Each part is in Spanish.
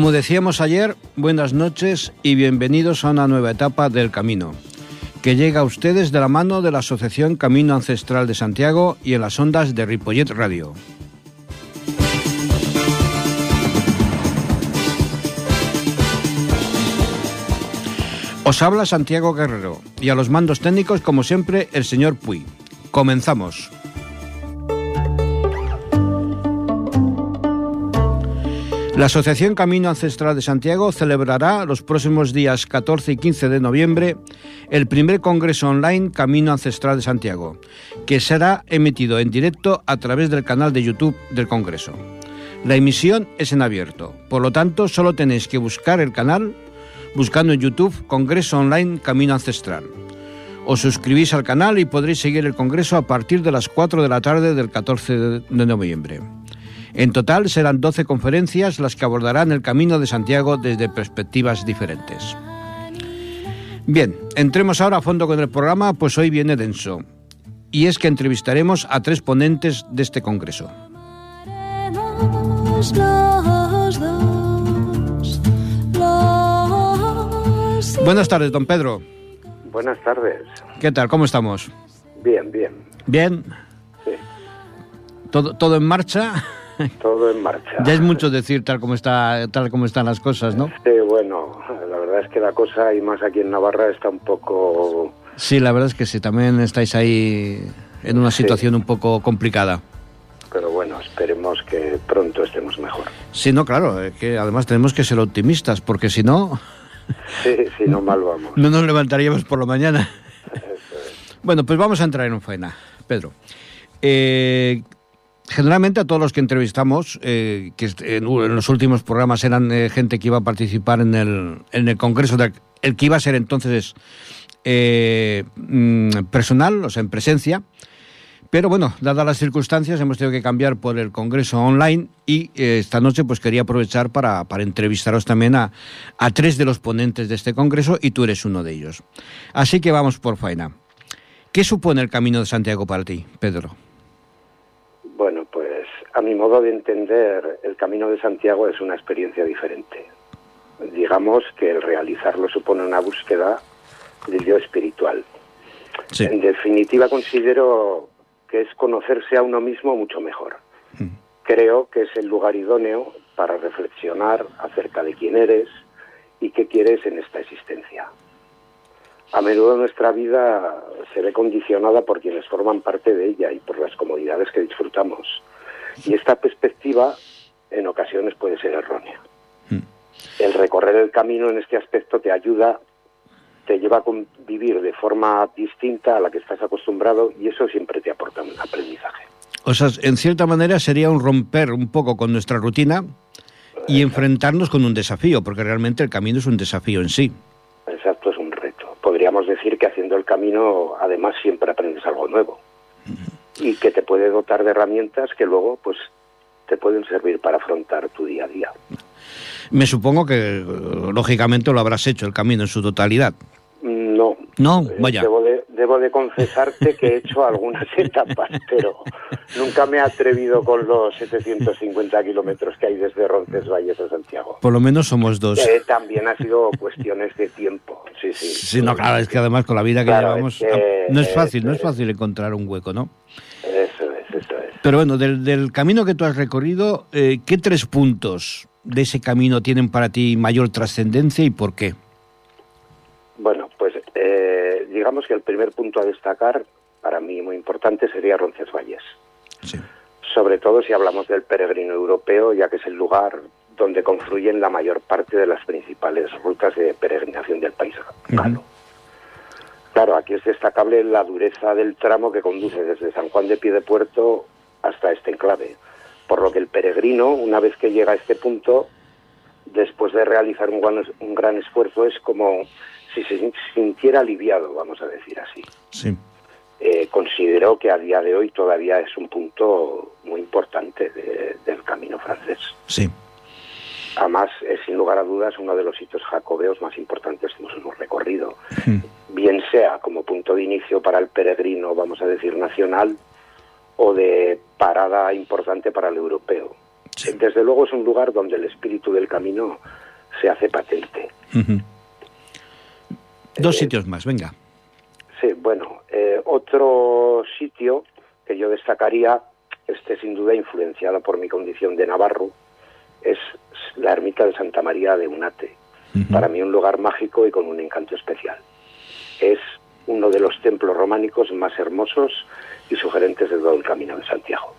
Como decíamos ayer, buenas noches y bienvenidos a una nueva etapa del camino, que llega a ustedes de la mano de la Asociación Camino Ancestral de Santiago y en las ondas de Ripollet Radio. Os habla Santiago Guerrero y a los mandos técnicos, como siempre, el señor Puy. Comenzamos. La Asociación Camino Ancestral de Santiago celebrará los próximos días 14 y 15 de noviembre el primer Congreso Online Camino Ancestral de Santiago, que será emitido en directo a través del canal de YouTube del Congreso. La emisión es en abierto, por lo tanto solo tenéis que buscar el canal buscando en YouTube Congreso Online Camino Ancestral. Os suscribís al canal y podréis seguir el Congreso a partir de las 4 de la tarde del 14 de noviembre. En total serán 12 conferencias las que abordarán el Camino de Santiago desde perspectivas diferentes. Bien, entremos ahora a fondo con el programa, pues hoy viene denso. Y es que entrevistaremos a tres ponentes de este Congreso. Buenas tardes, don Pedro. Buenas tardes. ¿Qué tal? ¿Cómo estamos? Bien, bien. ¿Bien? Sí. ¿Todo, todo en marcha? Todo en marcha. Ya es mucho decir tal como está tal como están las cosas, ¿no? Sí, bueno, la verdad es que la cosa, y más aquí en Navarra, está un poco... Sí, la verdad es que sí, también estáis ahí en una situación un poco complicada. Pero bueno, esperemos que pronto estemos mejor. Sí, no, claro, que además tenemos que ser optimistas, porque si no... Sí, si no, mal vamos. No nos levantaríamos por la mañana. Bueno, pues vamos a entrar en un faena, Pedro. Eh, Generalmente a todos los que entrevistamos, eh, que en, los últimos programas eran eh, gente que iba a participar en el, en el Congreso, el que iba a ser entonces eh, mm, personal, o sea, en presencia. Pero bueno, dadas las circunstancias, hemos tenido que cambiar por el Congreso online y esta noche pues quería aprovechar para, para entrevistaros también a, a tres de los ponentes de este Congreso y tú eres uno de ellos. Así que vamos por faena. ¿Qué supone el Camino de Santiago para ti, Pedro? A mi modo de entender, el Camino de Santiago es una experiencia diferente. Digamos que el realizarlo supone una búsqueda del yo espiritual. Sí. En definitiva, considero que es conocerse a uno mismo mucho mejor. Mm. Creo que es el lugar idóneo para reflexionar acerca de quién eres y qué quieres en esta existencia. A menudo nuestra vida se ve condicionada por quienes forman parte de ella y por las comodidades que disfrutamos. Y esta perspectiva en ocasiones puede ser errónea. Mm. El recorrer el camino en este aspecto te ayuda, te lleva a convivir de forma distinta a la que estás acostumbrado y eso siempre te aporta un aprendizaje. O sea, en cierta manera sería un romper un poco con nuestra rutina y enfrentarnos con un desafío, porque realmente el camino es un desafío en sí. Exacto, es un reto. Podríamos decir que haciendo el camino, además, siempre aprendes algo nuevo y que te puede dotar de herramientas que luego, pues, te pueden servir para afrontar tu día a día. Me supongo que, lógicamente, lo habrás hecho el camino en su totalidad. No. No, Eh, vaya. Debo de, debo de confesarte que he hecho algunas etapas, pero nunca me he atrevido con los 750 kilómetros que hay desde Roncesvalles a Santiago. Por lo menos somos dos. Eh, también ha sido cuestiones de tiempo, sí, sí. Sí, no, claro, es que además con la vida que Claro, llevamos es que- no es fácil, no es eso es. fácil encontrar un hueco, ¿no? Eso es, eso es. Pero bueno, del, del camino que tú has recorrido, eh, ¿qué tres puntos de ese camino tienen para ti mayor trascendencia y por qué? Bueno, pues eh, digamos que el primer punto a destacar, para mí muy importante, sería Roncesvalles. Sí. Sobre todo si hablamos del peregrino europeo, ya que es el lugar donde confluyen la mayor parte de las principales rutas de peregrinación del país galo. Claro, aquí es destacable la dureza del tramo que conduce desde San Juan de Piedepuerto hasta este enclave, por lo que el peregrino, una vez que llega a este punto, después de realizar un gran, un gran esfuerzo, es como si se sintiera aliviado, vamos a decir así. Sí. Eh, considero que a día de hoy todavía es un punto muy importante de- del camino francés. Sí. Además, es sin lugar a dudas uno de los sitios jacobeos más importantes que nos hemos recorrido. Mm. Bien sea como punto de inicio para el peregrino, vamos a decir, nacional, o de parada importante para el europeo. Desde luego es un lugar donde el espíritu del camino se hace patente. Dos sitios más, venga. Sí, bueno, otro sitio que yo destacaría, este sin duda influenciado por mi condición de navarro, es la ermita de Santa María de Unate. Para mí un lugar mágico y con un encanto especial. Es uno de los templos románicos más hermosos y sugerentes de todo el Camino de Santiago.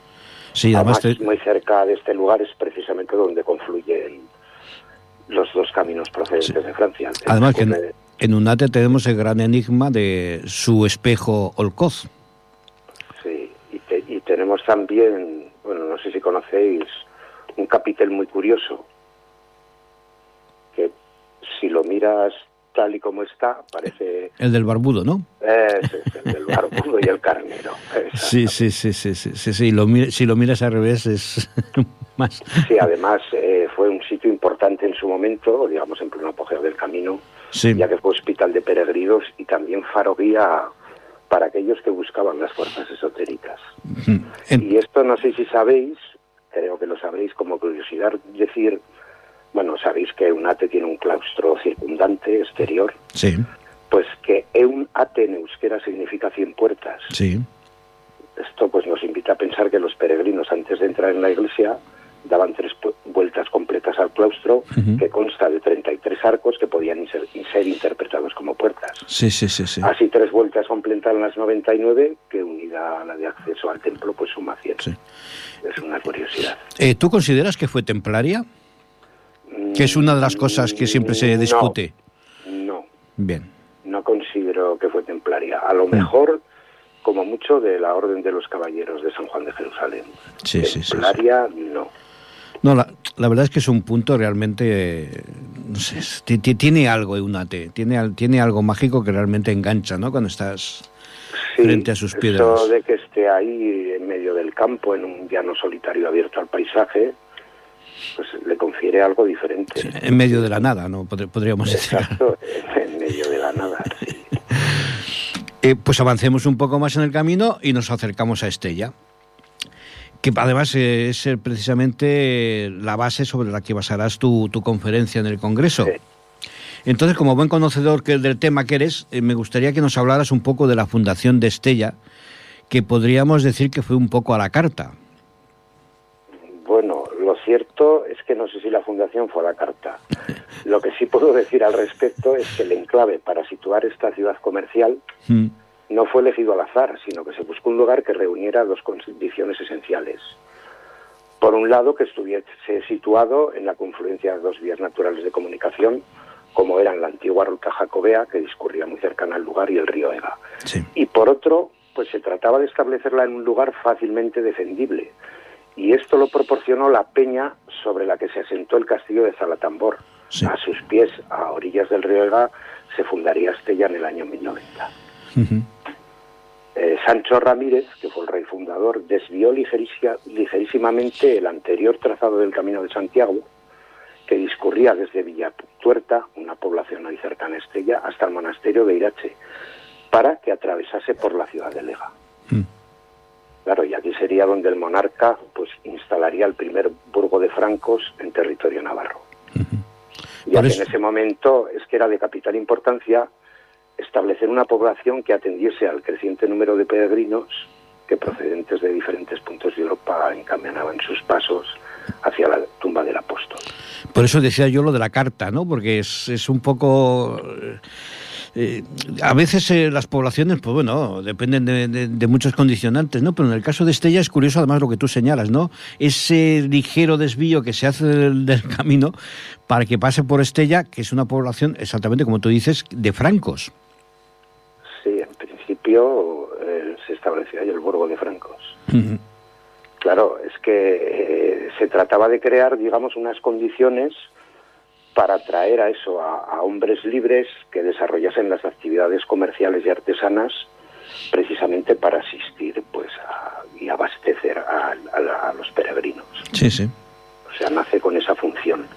Sí, además, muy cerca de este lugar es precisamente donde confluyen los dos caminos procedentes de Francia. Además que en, Unate tenemos el gran enigma de su espejo Olcoz. Sí, y tenemos también, bueno, no sé si conocéis un capitel muy curioso, si lo miras tal y como está, parece... El del barbudo, ¿no? Es, el del barbudo y el carnero. Sí, sí, sí, sí, sí, sí, sí. Lo, si lo miras al revés es más... Sí, además eh, fue un sitio importante en su momento, digamos en pleno apogeo del camino, ya que fue hospital de peregrinos y también faro guía para aquellos que buscaban las fuerzas esotéricas. Y esto no sé si sabéis, creo que lo sabréis como curiosidad, decir, bueno, sabéis que un ate tiene un claustro circundante exterior. Sí. Pues que un ate en euskera significa cien puertas. Sí. Esto pues nos invita a pensar que los peregrinos antes de entrar en la iglesia daban tres vueltas completas al claustro, que consta de 33 arcos que podían ser, ser, interpretados como puertas. Sí, sí, sí, sí. Así tres vueltas completan las 99, que unida a la de acceso al templo, pues suma 100. Sí. Es una curiosidad. Eh, ¿Tú consideras que fue templaria? Que es una de las cosas que siempre se discute. No. Bien. No considero que fue templaria. A lo mejor como mucho de la Orden de los Caballeros de San Juan de Jerusalén. Sí, sí, sí, no. No, la, la, verdad es que es un punto realmente, no sé, tiene algo Eunate, tiene, tiene algo mágico que realmente engancha, ¿no? Cuando estás frente a sus piedras. Eso de que esté ahí en medio del campo, en un llano solitario abierto al paisaje, pues le confiere algo diferente. en medio de la nada, ¿no? Podríamos decir. Exacto, en medio de la nada, sí. Eh, pues avancemos un poco más en el camino y nos acercamos a Estella, que además es precisamente la base sobre la que basarás tu, tu conferencia en el Congreso. Entonces, como buen conocedor del tema que eres, eh, me gustaría que nos hablaras un poco de la fundación de Estella, que podríamos decir que fue un poco a la carta. Es que no sé si la fundación fue a la carta. Lo que sí puedo decir al respecto es que el enclave para situar esta ciudad comercial mm. no fue elegido al azar, sino que se buscó un lugar que reuniera dos condiciones esenciales. Por un lado, que estuviese situado en la confluencia de dos vías naturales de comunicación, como eran la antigua ruta jacobea, que discurría muy cercana al lugar, y el río Ega. Y por otro, pues se trataba de establecerla en un lugar fácilmente defendible, y esto lo proporcionó la peña sobre la que se asentó el castillo de Zalatambor. A sus pies, a orillas del río Ega, se fundaría Estella en el año 1090. Eh, Sancho Ramírez, que fue el rey fundador, desvió ligerísimamente el anterior trazado del Camino de Santiago, que discurría desde Villatuerta, una población ahí cercana a Estella, hasta el monasterio de Irache, para que atravesase por la ciudad de Lega. Mm. Claro, y aquí sería donde el monarca pues instalaría el primer burgo de francos en territorio navarro. Y en ese momento es que era de capital importancia establecer una población que atendiese al creciente número de peregrinos que procedentes de diferentes puntos de Europa encaminaban sus pasos hacia la tumba del apóstol. Por eso decía yo lo de la carta, ¿no? Porque es, es un poco eh, a veces eh, las poblaciones, pues bueno, dependen de, muchos condicionantes, ¿no? Pero en el caso de Estella es curioso además lo que tú señalas, ¿no? Ese ligero desvío que se hace del, camino para que pase por Estella, que es una población, exactamente como tú dices, de francos. Sí, en principio eh, se establecía ahí el burgo de francos. Claro, es que se trataba de crear, digamos, unas condiciones para atraer a eso, a, hombres libres que desarrollasen las actividades comerciales y artesanas precisamente para asistir pues y abastecer a, los peregrinos. Sí, sí. O sea, nace con esa función.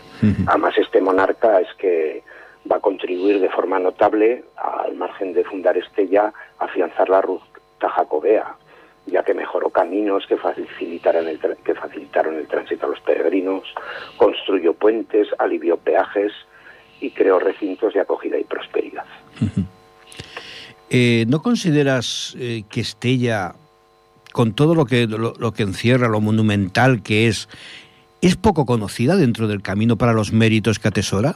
Además, este monarca es que va a contribuir de forma notable, al margen de fundar Estella, a afianzar la ruta jacobea, ya que mejoró caminos que facilitaron el, que facilitaron el tránsito a los peregrinos, construyó puentes, alivió peajes y creó recintos de acogida y prosperidad. Eh, ¿No consideras eh, que Estella, con todo lo que, lo, que encierra, lo monumental que es, es poco conocida dentro del camino para los méritos que atesora?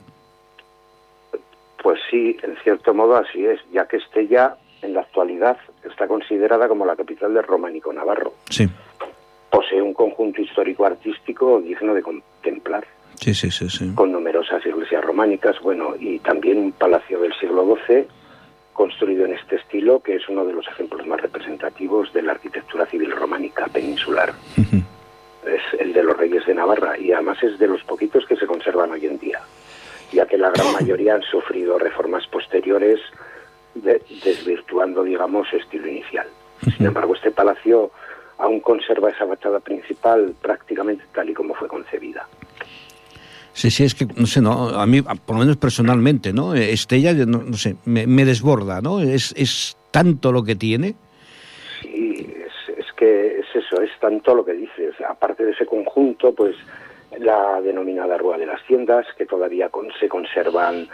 Pues sí, en cierto modo así es, ya que Estella en la actualidad está considerada como la capital del románico navarro. Sí. Posee un conjunto histórico-artístico digno de contemplar. Sí, sí, sí, sí. Con numerosas iglesias románicas, bueno, y también un palacio del siglo XII construido en este estilo, que es uno de los ejemplos más representativos de la arquitectura civil románica peninsular. Es el de los reyes de Navarra y además es de los poquitos que se conservan hoy en día, ya que la gran mayoría han sufrido reformas posteriores desvirtuando, digamos, su estilo inicial. Sin embargo, este palacio aún conserva esa fachada principal prácticamente tal y como fue concebida. Sí, sí, es que, no sé, no, a mí, por lo menos personalmente, ¿no? Estella, no, no sé, me, desborda, ¿no? Es, es tanto lo que tiene. Sí, es, es que es eso, es tanto lo que dices. Aparte de ese conjunto, pues la denominada Rúa de las Tiendas, que todavía se conservan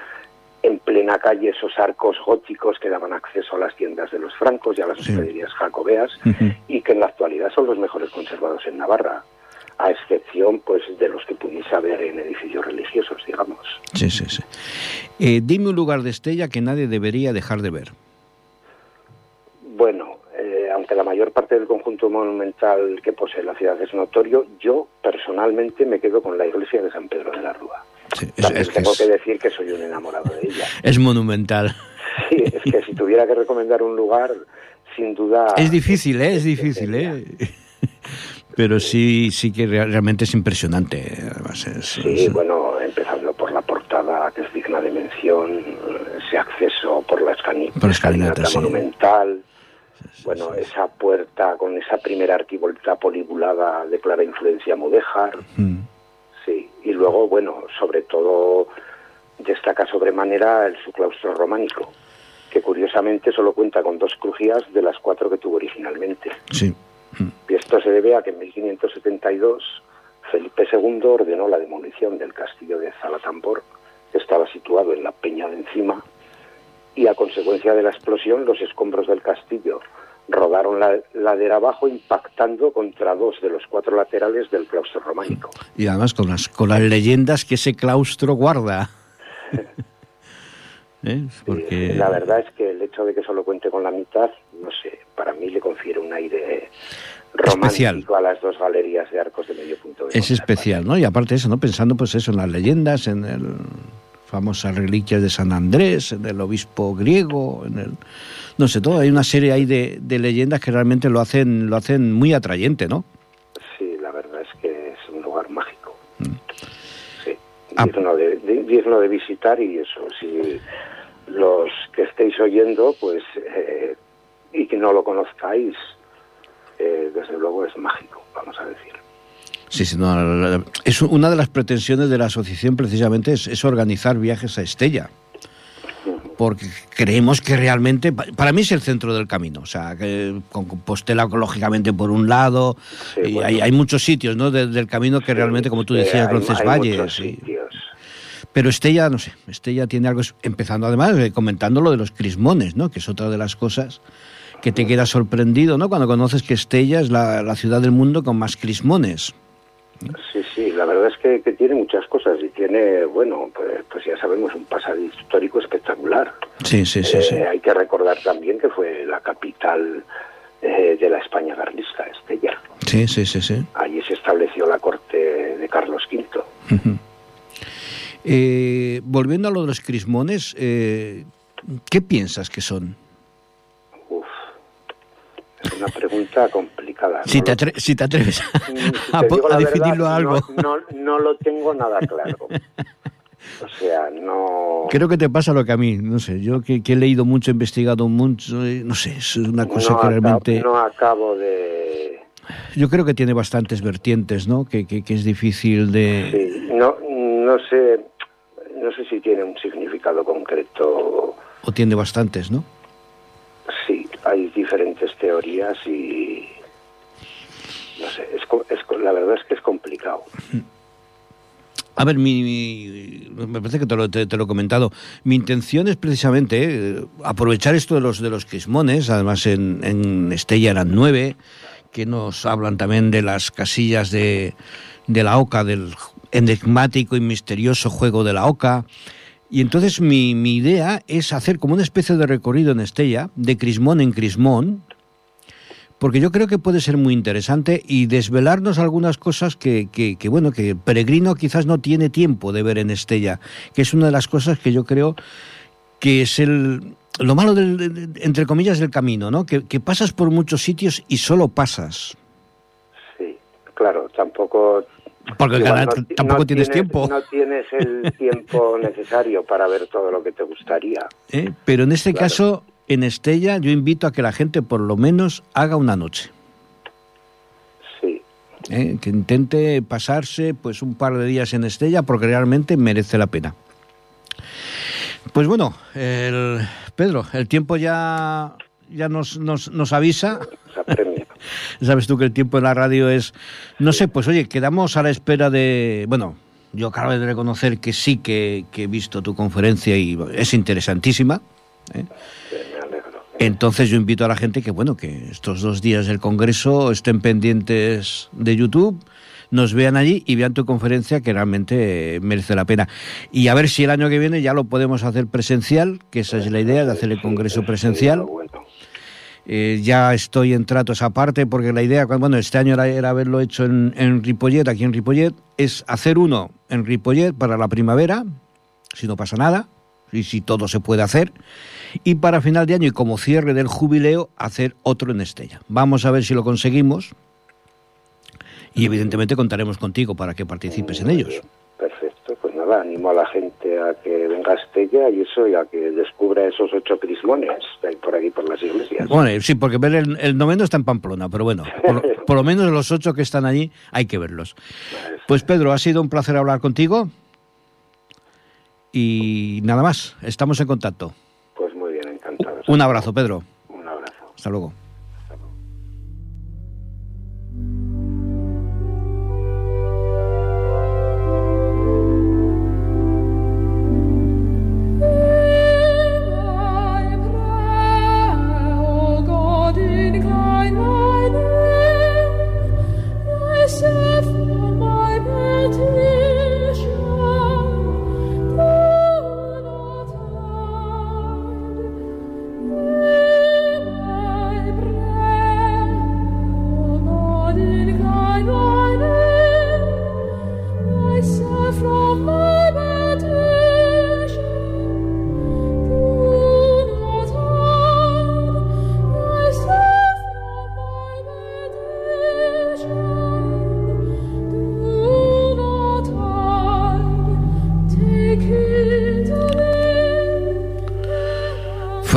en plena calle esos arcos góticos que daban acceso a las tiendas de los francos y a las hospederías jacobeas y que en la actualidad son los mejores conservados en Navarra a excepción pues de los que pudiese haber en edificios religiosos, digamos. Sí, sí, sí. Eh, dime un lugar de Estella que nadie debería dejar de ver. Bueno, eh, aunque la mayor parte del conjunto monumental que posee la ciudad es notorio, yo personalmente me quedo con la iglesia de San Pedro de la Rúa. Sí, es, tengo que decir que soy un enamorado de ella. Es monumental. Sí, es que si tuviera que recomendar un lugar, sin duda... Es difícil, ¿eh? Es difícil, ¿eh? pero sí sí que realmente es impresionante. Además sí, bueno, empezando por la portada que es digna de mención, ese acceso por la, escalinata, monumental, bueno, esa puerta con esa primera arquivolta polibulada de clara influencia mudéjar, sí, y luego, bueno, sobre todo destaca sobremanera el su claustro románico, que curiosamente solo cuenta con dos crujías de las cuatro que tuvo originalmente. Sí. Y esto se debe a que en 1572 Felipe II ordenó la demolición del castillo de Zalatambor, que estaba situado en la peña de encima, y a consecuencia de la explosión los escombros del castillo rodaron la ladera abajo impactando contra dos de los cuatro laterales del claustro románico. Y además con las, con las leyendas que ese claustro guarda. ¿Eh? Porque... La verdad es que el hecho de que solo cuente con la mitad, no sé, para mí le confiere un aire romántico especial. a las dos galerías de arcos de medio punto. es especial, ¿no? Y aparte de eso, ¿no? Pensando pues eso en las leyendas, en el famosas reliquias de San Andrés, en el obispo griego, en el no sé todo, hay una serie ahí de, de leyendas que realmente lo hacen lo hacen muy atrayente, ¿no? Sí, la verdad es que es un lugar mágico. Mm. Sí, ah. digno, de, digno de visitar y eso, si los que estéis oyendo, pues, eh, y que no lo conozcáis, eh, desde luego es mágico, vamos a decir. Sí, sí, no, es una de las pretensiones de la asociación precisamente es, organizar viajes a Estella porque creemos que realmente, para mí es el centro del camino, o sea, que con Compostela lógicamente por un lado, y hay, hay, muchos sitios ¿no? del camino que realmente, como tú decías, Roncesvalles. Pero Estella, no sé, Estella tiene algo, empezando además eh, comentando lo de los crismones, ¿no? Que es otra de las cosas que te queda sorprendido, ¿no? Cuando conoces que Estella es la, ciudad del mundo con más crismones. Sí, sí, la verdad es que, tiene muchas cosas y tiene, bueno, pues, pues, ya sabemos, un pasado histórico espectacular. Sí, sí, sí, sí. Eh, hay que recordar también que fue la capital eh, de la España garlista, Estella. Sí, sí, sí, sí. Allí se estableció la corte de Carlos V. Eh, volviendo a lo de los crismones, ¿qué piensas que son? Es una pregunta complicada. Si, te, atreves a, definirlo algo. No, lo tengo nada claro. O sea, no... Creo que te pasa lo que a mí, no sé, yo que, he leído mucho, he investigado mucho, eh, no sé, es una cosa que realmente... No acabo de... Yo creo que tiene bastantes vertientes, ¿no? Que, que, que es difícil de... Sí, no, no sé, no sé si tiene un significado concreto. O tiene bastantes, ¿no? Sí, diferentes teorías y, sé, es, es, la verdad es que es complicado. A ver, mi, me parece que te lo, te, lo, he comentado. Mi intención es precisamente eh, aprovechar esto de los de los quismones. Además, en, en Estella eran nueve, que nos hablan también de las casillas de, de la OCA, del enigmático y misterioso juego de la OCA. Y entonces mi, mi idea es hacer como una especie de recorrido en Estella, de crismón en crismón, porque yo creo que puede ser muy interesante y desvelarnos algunas cosas que, que, bueno, que el peregrino quizás no tiene tiempo de ver en Estella, que es una de las cosas que yo creo que es el, lo malo, del, entre comillas, del camino, ¿no? Que, que pasas por muchos sitios y solo pasas. Sí, claro, tampoco porque tampoco tienes, tiempo. No tienes el tiempo necesario para ver todo lo que te gustaría. ¿Eh? Pero en este caso, en Estella yo invito a que la gente por lo menos haga una noche. Sí. ¿Eh? Que intente pasarse pues un par de días en Estella porque realmente merece la pena. Pues bueno, el, Pedro, el tiempo ya, ya nos, nos, nos avisa. Sabes tú que el tiempo en la radio es... No sé, pues oye, quedamos a la espera de... Bueno, yo acabo de reconocer que sí que, he visto tu conferencia y es interesantísima. ¿eh? Entonces yo invito a la gente que, bueno, que estos dos días del Congreso estén pendientes de YouTube, nos vean allí y vean tu conferencia que realmente merece la pena. Y a ver si el año que viene ya lo podemos hacer presencial, que esa es la idea de hacer el Congreso presencial. Eh, ya estoy en trato esa parte porque la idea, bueno, este año era, haberlo hecho en, en Ripollet, aquí en Ripollet, es hacer uno en Ripollet para la primavera, si no pasa nada, y si todo se puede hacer y para final de año y como cierre del jubileo hacer otro en Estella. Vamos a ver si lo conseguimos y evidentemente contaremos contigo para que participes en ellos. Perfecto, pues nada, animo a la gente a que venga a Estella y eso, y a que descubra esos ocho crismones que hay por aquí por las iglesias. Bueno, sí, porque ver el, noveno está en Pamplona, pero bueno, por, por, lo menos los ocho que están allí hay que verlos. Pues Pedro, ha sido un placer hablar contigo y nada más, estamos en contacto. Un abrazo, Pedro. Un abrazo. Hasta luego.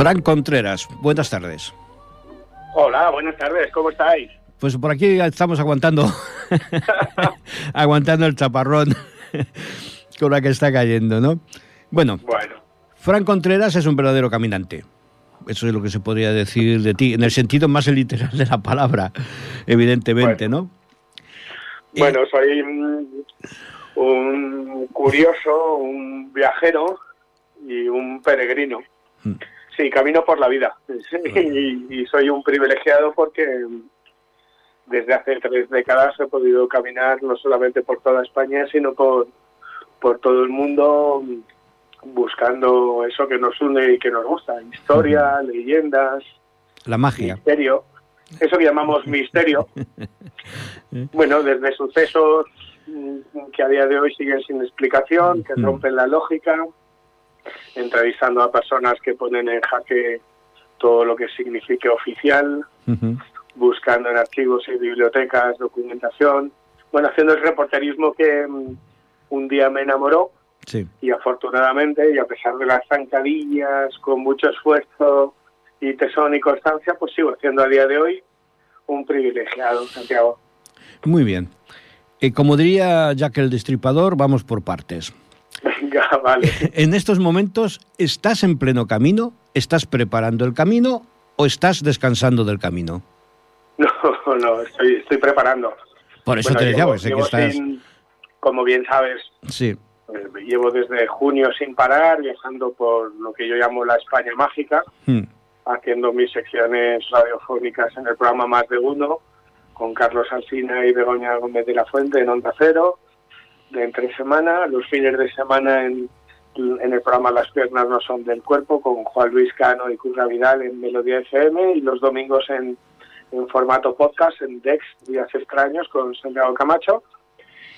Frank Contreras, buenas tardes. Hola, buenas tardes, ¿cómo estáis? Pues por aquí estamos aguantando, aguantando el chaparrón con la que está cayendo, ¿no? Bueno, bueno, Frank Contreras es un verdadero caminante. Eso es lo que se podría decir de ti, en el sentido más literal de la palabra, evidentemente, ¿no? Bueno, soy un curioso, un viajero y un peregrino. Mm. Sí, camino por la vida. Y, soy un privilegiado porque desde hace tres décadas he podido caminar no solamente por toda España, sino por, por todo el mundo buscando eso que nos une y que nos gusta. Historia, leyendas. La magia. Misterio. Eso que llamamos misterio. bueno, desde sucesos que a día de hoy siguen sin explicación, que rompen la lógica, entrevistando a personas que ponen en jaque todo lo que signifique oficial, buscando en archivos y bibliotecas documentación, bueno, haciendo el reporterismo que mm, un día me enamoró y afortunadamente, y a pesar de las zancadillas, con mucho esfuerzo y tesón y constancia, pues sigo siendo a día de hoy un privilegiado, Santiago. Muy bien. Eh, como diría Jack el Destripador, vamos por partes. Vale. En estos momentos, ¿estás en pleno camino? ¿Estás preparando el camino o estás descansando del camino? No, No, estoy, estoy preparando. Por eso te decía, pues que estás... como bien sabes, sí. Eh, llevo desde junio sin parar, viajando por lo que yo llamo la España mágica, Hmm. haciendo mis secciones radiofónicas en el programa Más de Uno, con Carlos Alsina y Begoña Gómez de la Fuente en Onda Cero, de entre semana, los fines de semana en, en el programa Las piernas no son del cuerpo, con Juan Luis Cano y Curra Vidal en Melodía FM, y los domingos en, en formato podcast en Dex, Días Extraños, con Santiago Camacho.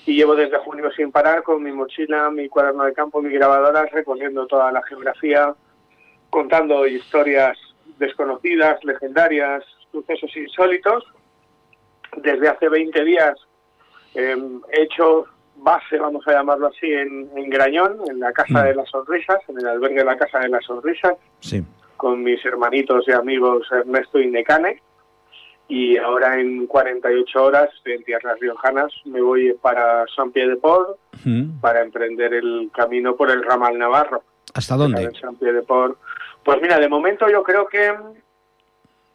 Y llevo desde junio sin parar con mi mochila, mi cuaderno de campo, mi grabadora, recorriendo toda la geografía, contando historias desconocidas, legendarias, sucesos insólitos. Desde hace 20 días eh, he hecho base, vamos a llamarlo así, en, en Grañón, en la Casa Mm. de las Sonrisas, en el albergue de la Casa de las Sonrisas, Sí. con mis hermanitos y amigos Ernesto y Necane. Y ahora en 48 horas, en tierras riojanas, me voy para San Pie de Port Hmm. para emprender el camino por el ramal Navarro. ¿Hasta dónde? En San Pie de. Pues mira, de momento yo creo que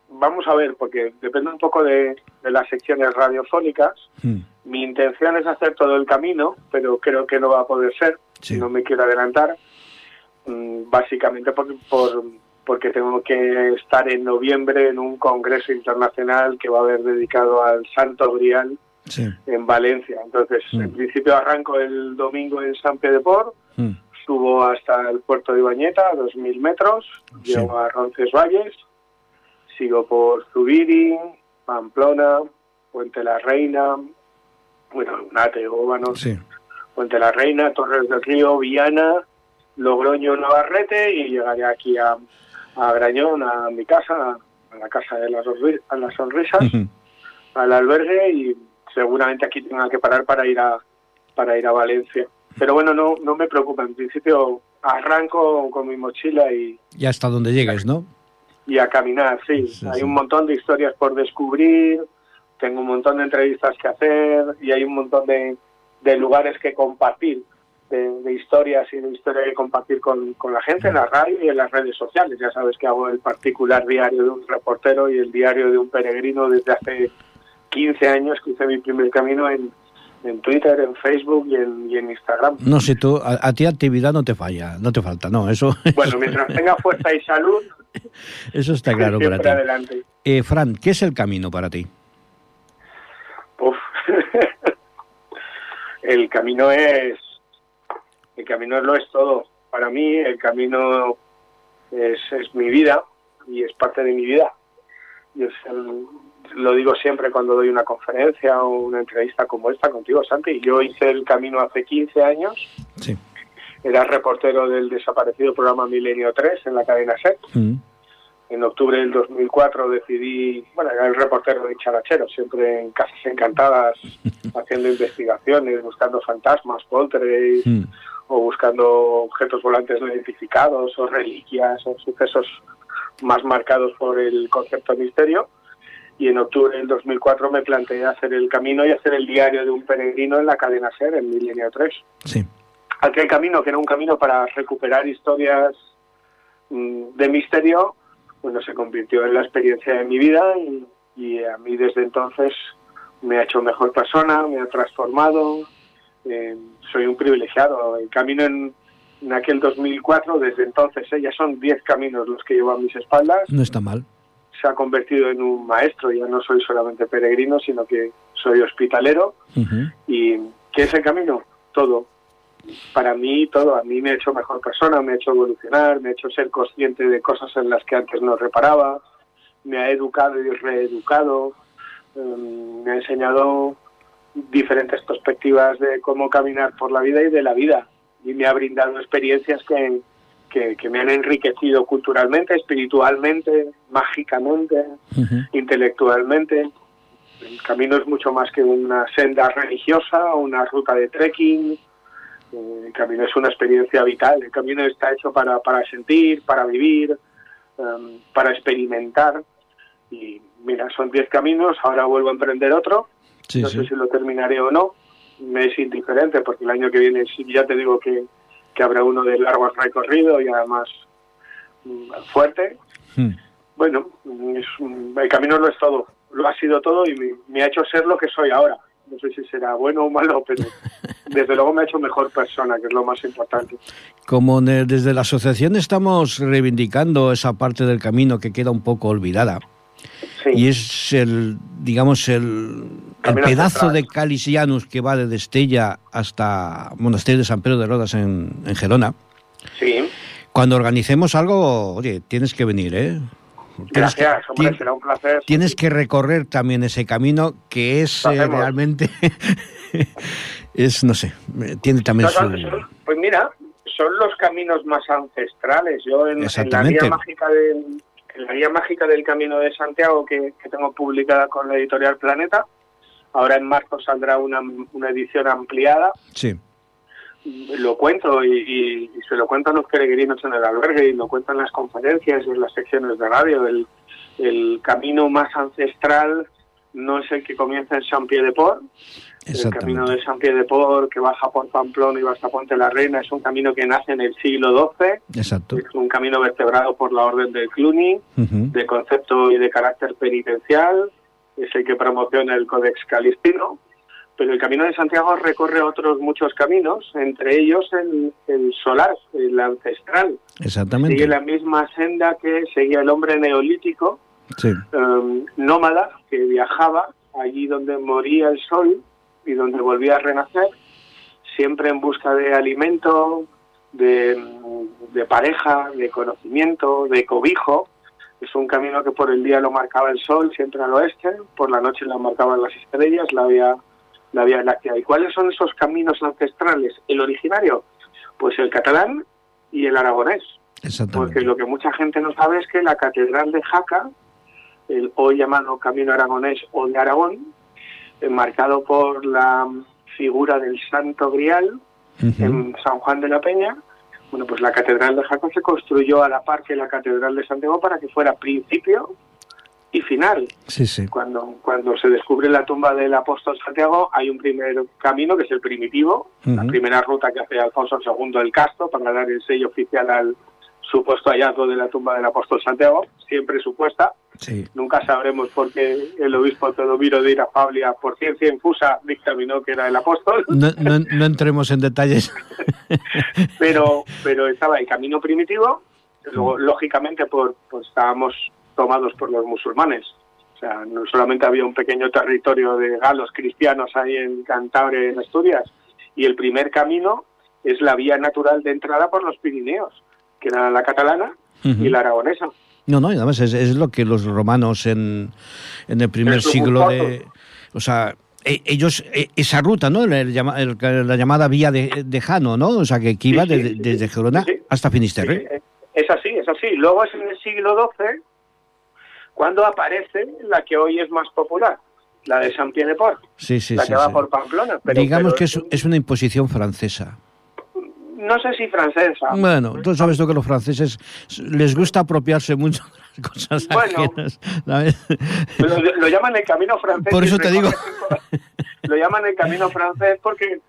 vamos a ver, porque depende un poco de, de las secciones radiofónicas. Hmm. Mi intención es hacer todo el camino, pero creo que no va a poder ser. Sí. No me quiero adelantar, mm, básicamente por, por- porque tengo que estar en noviembre en un congreso internacional que va a haber dedicado al Santo Grial Sí. en Valencia. Entonces, Mm. en principio arranco el domingo en San Port, Hmm. subo hasta el puerto de Bañeta, a 2.000 metros, Sí. llego a Roncesvalles, sigo por Zubiri, Pamplona, Puente la Reina, bueno, Nate, Góbanos, Sí. Puente la Reina, Torres del Río, Viana, Logroño, Navarrete y llegaré aquí a, a Grañón, a mi casa, a la casa de las, Sonri- a las sonrisas, al albergue y seguramente aquí tenga que parar para ir a para ir a Valencia. Pero bueno, no no me preocupa. En principio arranco con mi mochila y, Y hasta donde llegues, ¿no? Y a caminar, sí. Sí, hay sí. un montón de historias por descubrir, tengo un montón de entrevistas que hacer y hay un montón de, de lugares que compartir, de, de historias y de historia que compartir con, con la gente en la radio y en las redes sociales. Ya sabes que hago el particular diario de un reportero y el diario de un peregrino desde hace 15 años que hice mi primer camino en, en Twitter, en Facebook y en, y en Instagram. No sé, tú, a, a ti actividad no te falla, no te falta, no, eso, Bueno, mientras tenga fuerza y salud, eso está claro para ti. adelante. Eh, Fran, ¿qué es el camino para ti? Uf. el camino es el camino lo es todo para mí el camino es, es mi vida y es parte de mi vida yo lo digo siempre cuando doy una conferencia o una entrevista como esta contigo Santi yo hice el camino hace 15 años Sí. Era reportero del desaparecido programa Milenio 3 en la cadena SET Mm. en octubre del 2004 decidí, bueno, era el reportero de Charachero, siempre en casas encantadas, haciendo investigaciones, buscando fantasmas, poltergeist, Mm. o buscando objetos volantes no identificados, o reliquias, o sucesos más marcados por el concepto de misterio. Y en octubre del 2004 me planteé hacer el camino y hacer el diario de un peregrino en la cadena SER, en Milenio 3 Sí. Aquel camino que era un camino para recuperar historias mm, de misterio, bueno, se convirtió en la experiencia de mi vida y, y a mí desde entonces me ha hecho mejor persona, me ha transformado, eh, soy un privilegiado. El camino en, en aquel 2004, desde entonces, eh, ya son 10 caminos los que llevo a mis espaldas, No está mal. se ha convertido en un maestro, ya no soy solamente peregrino, sino que soy hospitalero. ¿Y qué es el camino? Todo. Para mí, todo. A mí me ha hecho mejor persona, me ha hecho evolucionar, me ha hecho ser consciente de cosas en las que antes no reparaba, me ha educado y reeducado, em, me ha enseñado diferentes perspectivas de cómo caminar por la vida y de la vida. Y me ha brindado experiencias que, que, que me han enriquecido culturalmente, espiritualmente, mágicamente, intelectualmente. El camino es mucho más que una senda religiosa una ruta de trekking. El camino es una experiencia vital. El camino está hecho para, para sentir, para vivir, em, para experimentar. Y mira, son 10 caminos. Ahora vuelvo a emprender otro. Sí, no sí. sé si lo terminaré o no. Me es indiferente porque el año que viene ya te digo que, que habrá uno de largo recorrido y además mm, fuerte. Mm. Bueno, es, el camino lo es todo. lo ha sido todo y me, me ha hecho ser lo que soy ahora. No sé si será bueno o malo, pero desde luego me ha hecho mejor persona, que es lo más importante. Como desde la asociación estamos reivindicando esa parte del camino que queda un poco olvidada, Sí, y es el, digamos, el, el pedazo central. de Calis Llanus que va desde Estella hasta Monasterio de San Pedro de Rodas en, en Gerona. sí. Cuando organicemos algo, oye, tienes que venir, ¿eh? Tienes que- Gracias, hombre, será un placer. Tienes que recorrer también ese camino que es eh, realmente, es, no sé, tiene también su... son- pues mira, son los caminos más ancestrales. Yo en, en la guía mágica del en la guía mágica del Camino de Santiago que, que tengo publicada con la editorial Planeta, ahora en marzo saldrá una, una edición ampliada. Sí, Lo cuento y, y- y se lo cuentan los peregrinos en el albergue y lo cuentan en las conferencias y en las secciones de radio. El, el camino más ancestral no es el que comienza en Saint-Pied-de-Port, el camino de San Pie de Por, que baja por Pamplona y va hasta Puente la Reina, es un camino que nace en el siglo XII, Exacto. es un camino vertebrado por la Orden del Cluny, de concepto y de carácter penitencial, es el que promociona el Codex Calistino, pero el Camino de Santiago recorre otros muchos caminos, entre ellos el, el solar, el ancestral. Exactamente. Sigue la misma senda que seguía el hombre neolítico, Sí, um, nómada que viajaba allí donde moría el sol y donde volvía a renacer, siempre en busca de alimento, de, de pareja, de conocimiento, de cobijo. Es un camino que por el día lo marcaba el sol, siempre al oeste, por la noche lo marcaban las estrellas, la vía, la vía láctea. ¿Y cuáles son esos caminos ancestrales? El originario, pues el catalán y el aragonés. Porque lo que mucha gente no sabe es que la Catedral de Jaca, el hoy llamado Camino Aragonés o de Aragón, enmarcado por la figura del Santo Grial en San Juan de la Peña, bueno, pues la Catedral de Jaca se construyó a la par que la Catedral de Santiago para que fuera principio y final. Sí, sí. Cuando, cuando se descubre la tumba del apóstol Santiago, hay un primer camino que es el primitivo, la primera ruta que hace Alfonso II el Castro para dar el sello oficial al supuesto hallazgo de la tumba del apóstol Santiago, siempre supuesta. Sí. Nunca sabremos por qué el obispo Teodomiro de Irafablia, por ciencia infusa, dictaminó que era el apóstol, No, no, no entremos en detalles. pero, pero estaba el camino primitivo, luego, lógicamente, por, pues estábamos tomados por los musulmanes. O sea, no solamente había un pequeño territorio de galos cristianos ahí en Cantabria, en Asturias, y el primer camino es la vía natural de entrada por los Pirineos, que era la catalana Ujú. y la aragonesa. No, no, y además es, es lo que los romanos en, en el primer siglo de... O sea, e- ellos, e- esa ruta, ¿no? La llamada vía de, de Jano, ¿no? O sea, que, iba Sí, desde, sí, desde sí. Gerona Sí, hasta Finisterre. es así, es así. Luego es en el siglo XII cuando aparece la que hoy es más popular, la de San Pie de Port, Sí, sí, la sí. que va por Pamplona. Pero, Digamos pero que es, es una imposición francesa. No sé si francesa. Bueno, tú sabes tú que los franceses les gusta apropiarse mucho de las cosas Bueno. ajenas. Lo, lo llaman el camino francés. Por eso te digo. Lo llaman el camino francés porque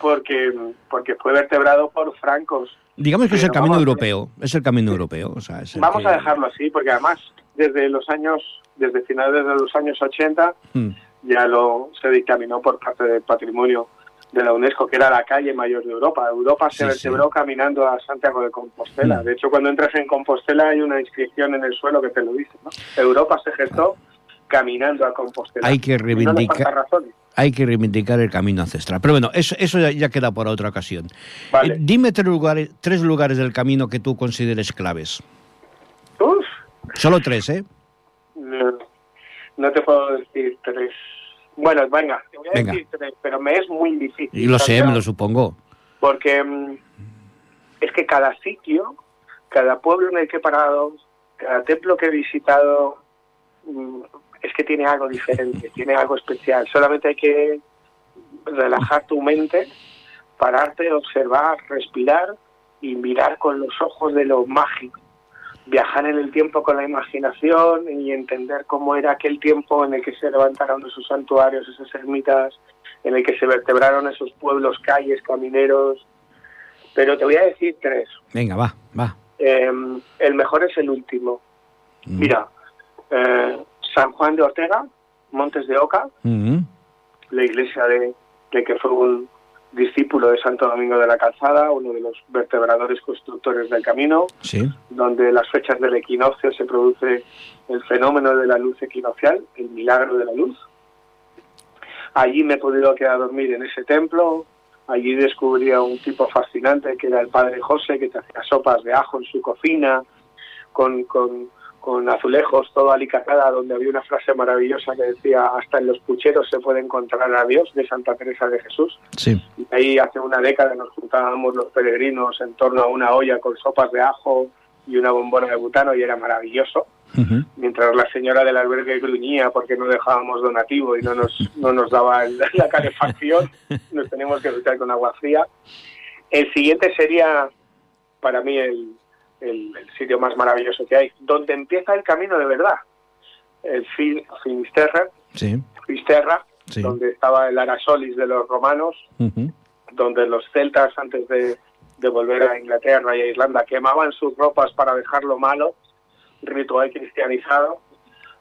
porque porque fue vertebrado por francos. Digamos que es el camino europeo. Es el camino europeo. O sea, es el Vamos que- a dejarlo así porque además desde los años desde finales de los años 80 Mm. ya lo se dictaminó por parte del patrimonio de la UNESCO, que era la calle mayor de Europa. Europa se Sí, vertebró caminando a Santiago de Compostela. Mm. De hecho, cuando entras en Compostela hay una inscripción en el suelo que te lo dice. ¿no? Europa se gestó caminando a Compostela. Hay que no reivindicar-. Hay que reivindicar el camino ancestral. Pero bueno, eso, eso ya, ya queda para otra ocasión. Vale. Eh, dime tres lugares, tres lugares del camino que tú consideres claves. Uf, Solo tres, ¿eh? no, no te puedo decir tres. Bueno, venga, te voy a Venga. decir tres, pero me es muy difícil. Y lo sé, me lo supongo. porque mm, es que cada sitio, cada pueblo en el que he parado, cada templo que he visitado, mm, es que tiene algo diferente, tiene algo especial. Solamente hay que relajar tu mente, pararte, observar, respirar y mirar con los ojos de lo mágico. Viajar en el tiempo con la imaginación y entender cómo era aquel tiempo en el que se levantaron esos santuarios, esas ermitas, en el que se vertebraron esos pueblos, calles, camineros. Pero te voy a decir tres. Venga, va, va. Eh, el mejor es el último. Mm. Mira, eh, San Juan de Ortega, Montes de Oca, la iglesia de, de que fue un discípulo de Santo Domingo de la Calzada, uno de los vertebradores constructores del camino, Sí. donde las fechas del equinoccio se produce el fenómeno de la luz equinoccial, el milagro de la luz. Allí me he podido quedar a dormir en ese templo, allí descubrí a un tipo fascinante que era el padre José, que te hacía sopas de ajo en su cocina, con, con, con azulejos, todo alicatada, donde había una frase maravillosa que decía, hasta en los pucheros se puede encontrar a Dios, de Santa Teresa de Jesús. Sí. Y ahí hace una década nos juntábamos los peregrinos en torno a una olla con sopas de ajo y una bombona de butano y era maravilloso. Ujú. Mientras la señora del albergue gruñía porque no dejábamos donativo y no nos, no nos daba la calefacción, nos teníamos que duchar con agua fría. El siguiente sería para mí el, el- el sitio más maravilloso que hay, donde empieza el camino de verdad. El Fin- Finisterre, Sí. Fisterra, Sí. donde estaba el Arasolis de los romanos, donde los celtas antes de, de volver a Inglaterra y a Irlanda quemaban sus ropas para dejarlo malo, ritual cristianizado,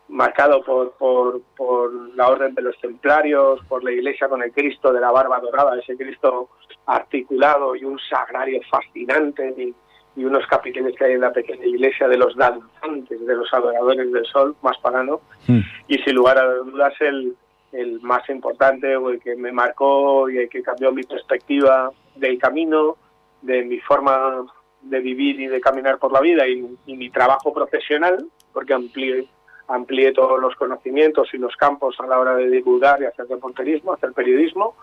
marcado por, por, por la orden de los templarios, por la iglesia con el Cristo de la barba dorada, ese Cristo articulado y un sagrario fascinante y, unos capiteles que hay en la pequeña iglesia de los danzantes, de los adoradores del sol, más pagano, Mm. y sin lugar a dudas el, el más importante o el que me marcó y el que cambió mi perspectiva del camino, de mi forma de vivir y de caminar por la vida y, y mi trabajo profesional, porque amplié, amplié todos los conocimientos y los campos a la hora de divulgar y hacer reporterismo, hacer periodismo,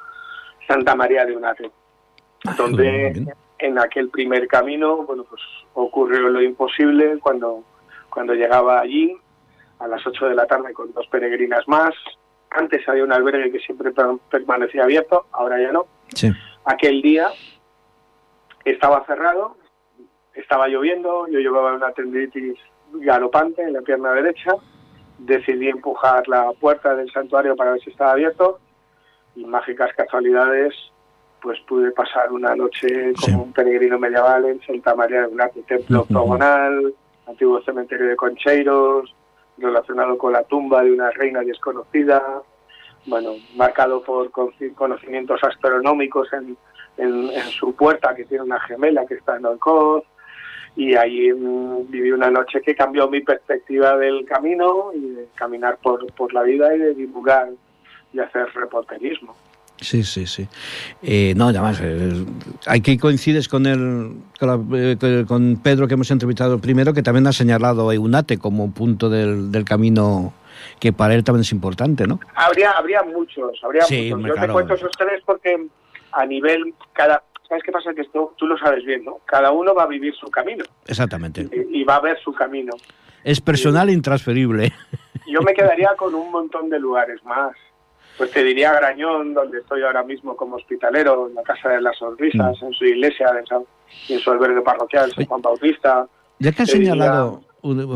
Santa María de Unate, Ah, donde bien. En aquel primer camino, bueno, pues ocurrió lo imposible cuando, cuando llegaba allí a las 8 de la tarde con dos peregrinas más. Antes había un albergue que siempre per- permanecía abierto, ahora ya no. Sí. Aquel día estaba cerrado, estaba lloviendo, yo llevaba una tendinitis galopante en la pierna derecha, decidí empujar la puerta del santuario para ver si estaba abierto y mágicas casualidades pues pude pasar una noche Sí. como un peregrino medieval en Santa María de Unate, templo octogonal, antiguo cementerio de Concheiros, relacionado con la tumba de una reina desconocida, bueno, marcado por conoci- conocimientos astronómicos en, en, en su puerta, que tiene una gemela que está en Olcoz, y ahí mm, viví una noche que cambió mi perspectiva del camino y de caminar por, por la vida y de divulgar y hacer reporterismo. Sí, sí, sí. Eh, no, además, eh, aquí coincides con el con, la- eh, con- Pedro que hemos entrevistado primero, que también ha señalado a Eunate como punto del, del camino que para él también es importante, ¿no? Habría, habría muchos, habría Sí, muchos. Yo claro. te cuento esos tres porque a nivel, cada, ¿sabes qué pasa? Que esto tú lo sabes bien, ¿no? Cada uno va a vivir su camino Exactamente. y, y va a ver su camino. Es personal e intransferible. Yo me quedaría con un montón de lugares más. Pues te diría Grañón, donde estoy ahora mismo como hospitalero, en la Casa de las Sonrisas, en su iglesia de San- en su albergue parroquial, San Juan Bautista. Ya que has diría- señalado,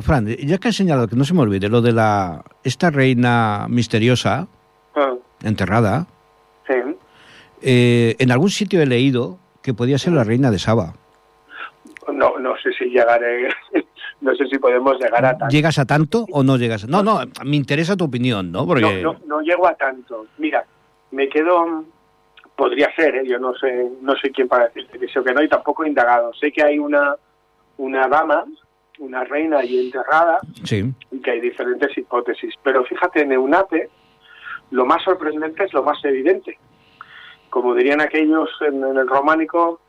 Fran, ya que has señalado, que no se me olvide, lo de la esta reina misteriosa, Ah, enterrada, sí. eh, en algún sitio he leído que podía ser la reina de Saba. No, no sé si llegaré, no sé si podemos llegar a tanto. ¿Llegas a tanto o no llegas? No, no, me interesa tu opinión, ¿no? Porque No, no, no llego a tanto. Mira, me quedo, podría ser, ¿eh? yo no sé, no sé quién para decirte que sí o que no, y tampoco he indagado. Sé que hay una, una dama, una reina allí enterrada, sí, y que hay diferentes hipótesis. Pero fíjate, en Eunate, lo más sorprendente es lo más evidente. Como dirían aquellos en, en el románico,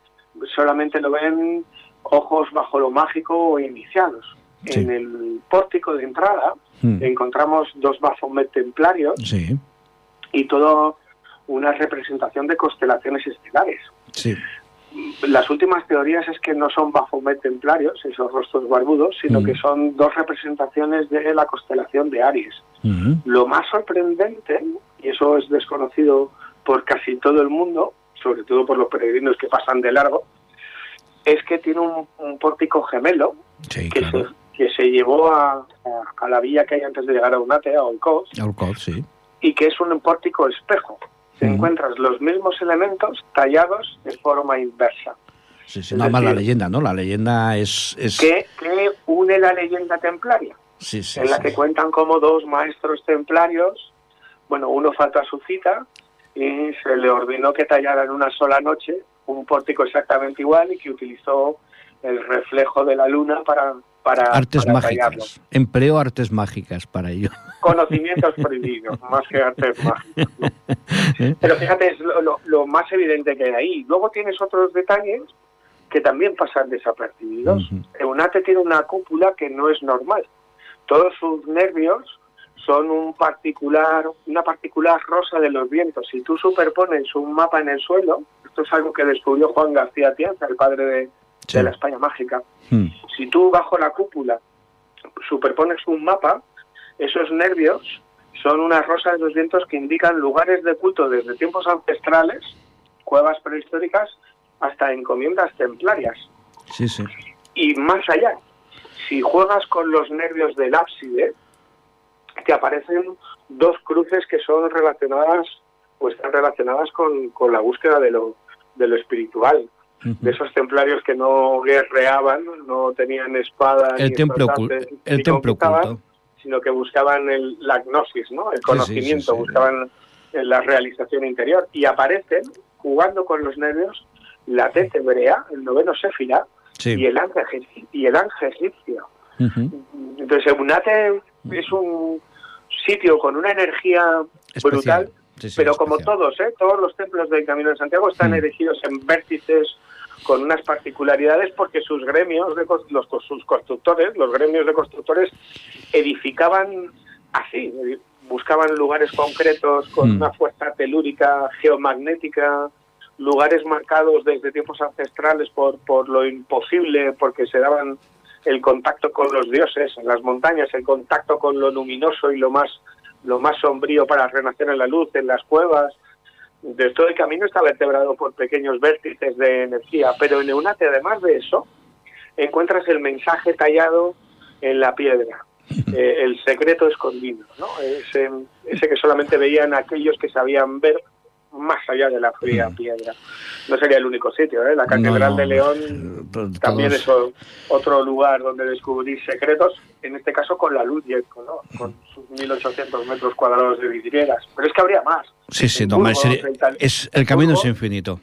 solamente lo ven ojos bajo lo mágico o iniciados. Sí. En el pórtico de entrada Mm. encontramos dos Baphomet templarios sí, y todo una representación de constelaciones estelares. sí, Las últimas teorías es que no son Baphomet templarios, esos rostros barbudos, sino Mm. que son dos representaciones de la constelación de Aries. Mm. Lo más sorprendente, y eso es desconocido por casi todo el mundo, sobre todo por los peregrinos que pasan de largo, es que tiene un, un pórtico gemelo sí, que, claro. se, que se llevó a, a- a la villa que hay antes de llegar a Unate, a Olcos, sí. y que es un pórtico espejo. Te Mm. encuentras los mismos elementos tallados de forma inversa. Sí, sí. Nada más la leyenda, ¿no? La leyenda es... es... que, que une la leyenda templaria, Sí, sí, en la sí. que cuentan como dos maestros templarios bueno, uno faltó a su cita y se le ordenó que tallara en una sola noche un pórtico exactamente igual y que utilizó el reflejo de la luna para para artes mágicas. Empleo artes mágicas para ello. Conocimientos prohibidos, más que artes mágicas. ¿Eh? Pero fíjate, es lo, más evidente que hay ahí. Luego tienes otros detalles que también pasan desapercibidos. Eunate tiene una cúpula que no es normal. Todos sus nervios son un particular, una particular rosa de los vientos. Si tú superpones un mapa en el suelo, esto es algo que descubrió Juan García Tienza, el padre de, la España mágica. Hmm. Si tú bajo la cúpula superpones un mapa, esos nervios son unas rosas de los vientos que indican lugares de culto desde tiempos ancestrales, cuevas prehistóricas, hasta encomiendas templarias. Sí, sí. Y más allá, si juegas con los nervios del ábside, que aparecen dos cruces que son relacionadas o están relacionadas con, con la búsqueda de lo, de lo espiritual. De esos templarios que no guerreaban, no tenían espada el templo el templo oculto. sino que buscaban el, la gnosis, ¿no? el conocimiento, buscaban la realización interior. Y aparecen, jugando con los nervios, la Tetebrea, el noveno Sefira, y el ángel, y el ángel egipcio. Entonces, Eunate es un sitio con una energía brutal, pero como todos, ¿eh? todos los templos del Camino de Santiago están mm. erigidos en vértices con unas particularidades porque sus gremios, de, los, sus constructores, los gremios de constructores edificaban así, buscaban lugares concretos con mm. una fuerza telúrica, geomagnética, lugares marcados desde tiempos ancestrales por, por lo imposible, porque se daban el contacto con los dioses en las montañas, el contacto con lo luminoso y lo más, lo más sombrío para renacer en la luz, en las cuevas. De todo el camino está vertebrado por pequeños vértices de energía, pero en Eunate, además de eso, encuentras el mensaje tallado en la piedra, eh, el secreto escondido, ¿no? ese, ese que solamente veían aquellos que sabían ver más allá de la fría mm. piedra. No sería el único sitio, ¿eh? La Catedral de León también es otro lugar donde descubrir secretos, en este caso con la luz y ¿no? Con sus 1800 metros cuadrados de vidrieras. Pero es que habría más. Sí, sí, no, el, es, el camino es infinito.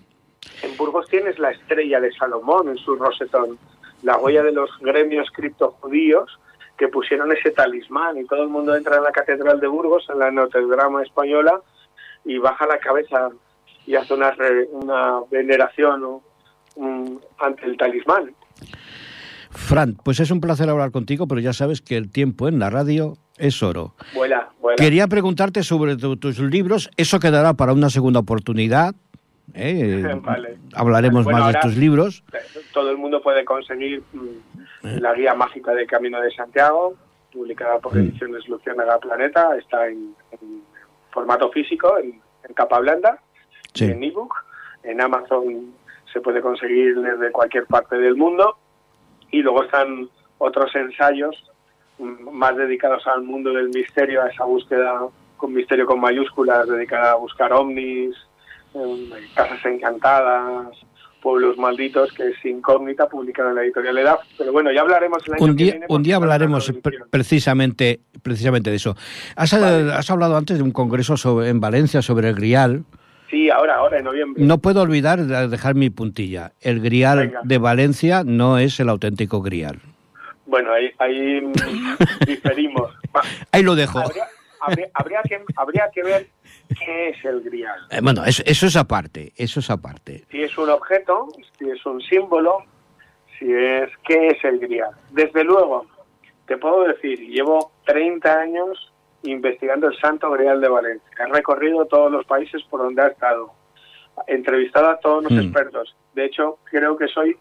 En Burgos tienes la estrella de Salomón en su rosetón, la huella de los gremios criptojudíos que pusieron ese talismán y todo el mundo entra en la Catedral de Burgos, en la Notre-Dame española, y baja la cabeza y hace una, una veneración ante el talismán. Fran, pues es un placer hablar contigo, pero ya sabes que el tiempo en la radio es oro. Vuela, Quería preguntarte sobre tus libros, eso quedará para una segunda oportunidad. ¿eh? Hablaremos más de tus libros. Todo el mundo puede conseguir mm, la guía mágica del Camino de Santiago, publicada por mm. Ediciones Luciana Planeta, está en formato físico, en, capa blanda, en ebook. En Amazon se puede conseguir desde cualquier parte del mundo. Y luego están otros ensayos mm, más dedicados al mundo del misterio, a esa búsqueda con misterio con mayúsculas, dedicada a buscar ovnis, em, casas encantadas, Pueblos Malditos, que es incógnita, publicada en la editorial Edad. Pero bueno, ya hablaremos el año un día, Un día hablaremos precisamente, precisamente de eso. Has, has, hablado antes de un congreso sobre, en Valencia sobre el Grial. Sí, ahora, ahora, en noviembre. No puedo olvidar dejar mi puntilla. El Grial de Valencia no es el auténtico Grial. Bueno, ahí, ahí diferimos. ahí lo dejo. habría, que, habría que ver qué es el grial. Eh, bueno, eso, es aparte, eso es aparte. Si es un objeto, si es un símbolo, si es qué es el grial. Desde luego, te puedo decir, llevo 30 años investigando el Santo Grial de Valencia. He recorrido todos los países por donde ha estado. Entrevistado a todos los hmm. expertos. De hecho, creo que soy,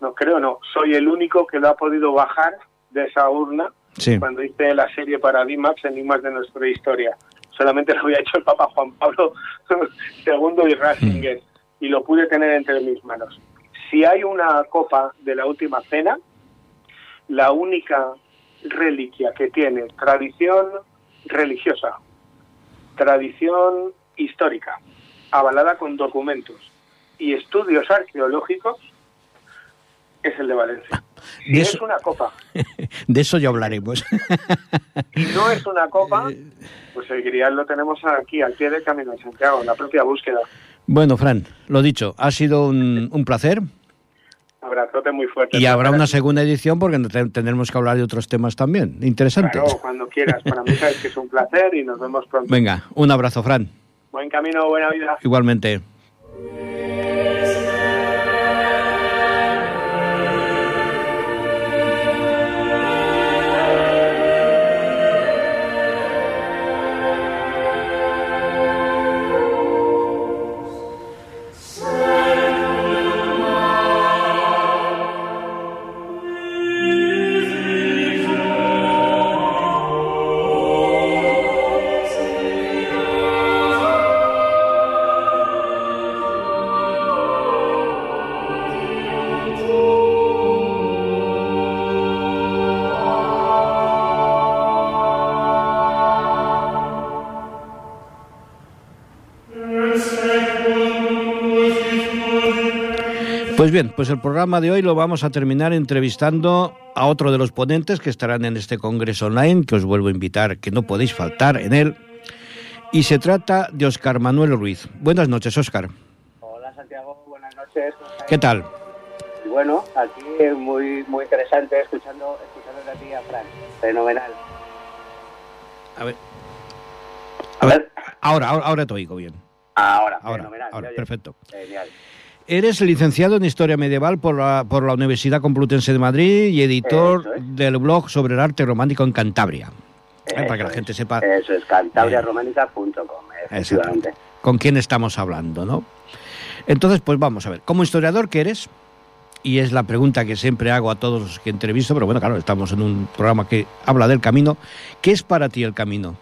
no creo, no, soy el único que lo ha podido bajar de esa urna cuando hice la serie para DIMAX, Enigmas de nuestra historia. Solamente lo había hecho el Papa Juan Pablo II y Ratzinger, y lo pude tener entre mis manos. Si hay una copa de la última cena, la única reliquia que tiene tradición religiosa, tradición histórica, avalada con documentos y estudios arqueológicos, es el de Valencia. Si es una copa. de eso ya hablaremos. y no es una copa, pues el grial lo tenemos aquí, al pie del Camino de Santiago, en la propia búsqueda. Bueno, Fran, lo dicho, ha sido un, un placer. Abrazote muy fuerte. Y habrá una segunda edición porque tendremos que hablar de otros temas también interesantes. Claro, cuando quieras. Para mí sabes que es un placer y nos vemos pronto. Venga, un abrazo, Fran. Buen camino, buena vida. Igualmente. Pues bien, pues el programa de hoy lo vamos a terminar entrevistando a otro de los ponentes que estarán en este congreso online, que os vuelvo a invitar, que no podéis faltar en él. Y se trata de Óscar Manuel Ruiz. Buenas noches, Óscar. Hola, Santiago. Buenas noches. ¿Qué tal? Bueno, aquí muy muy interesante escuchando escuchando a ti a Fran. Fenomenal. A ver. A, ver. Ahora, ahora, ahora te oigo bien. Ahora, ahora, fenomenal. ahora perfecto. Genial. Eres licenciado en Historia Medieval por la, por la Universidad Complutense de Madrid y editor del blog sobre el arte romántico en Cantabria. Eh, para que la gente sepa. Eso es, cantabriarománica.com, efectivamente. Con quién estamos hablando, ¿no? Entonces, pues vamos a ver. Como historiador que eres, y es la pregunta que siempre hago a todos los que entrevisto, pero bueno, claro, estamos en un programa que habla del camino. ¿Qué es para ti el camino?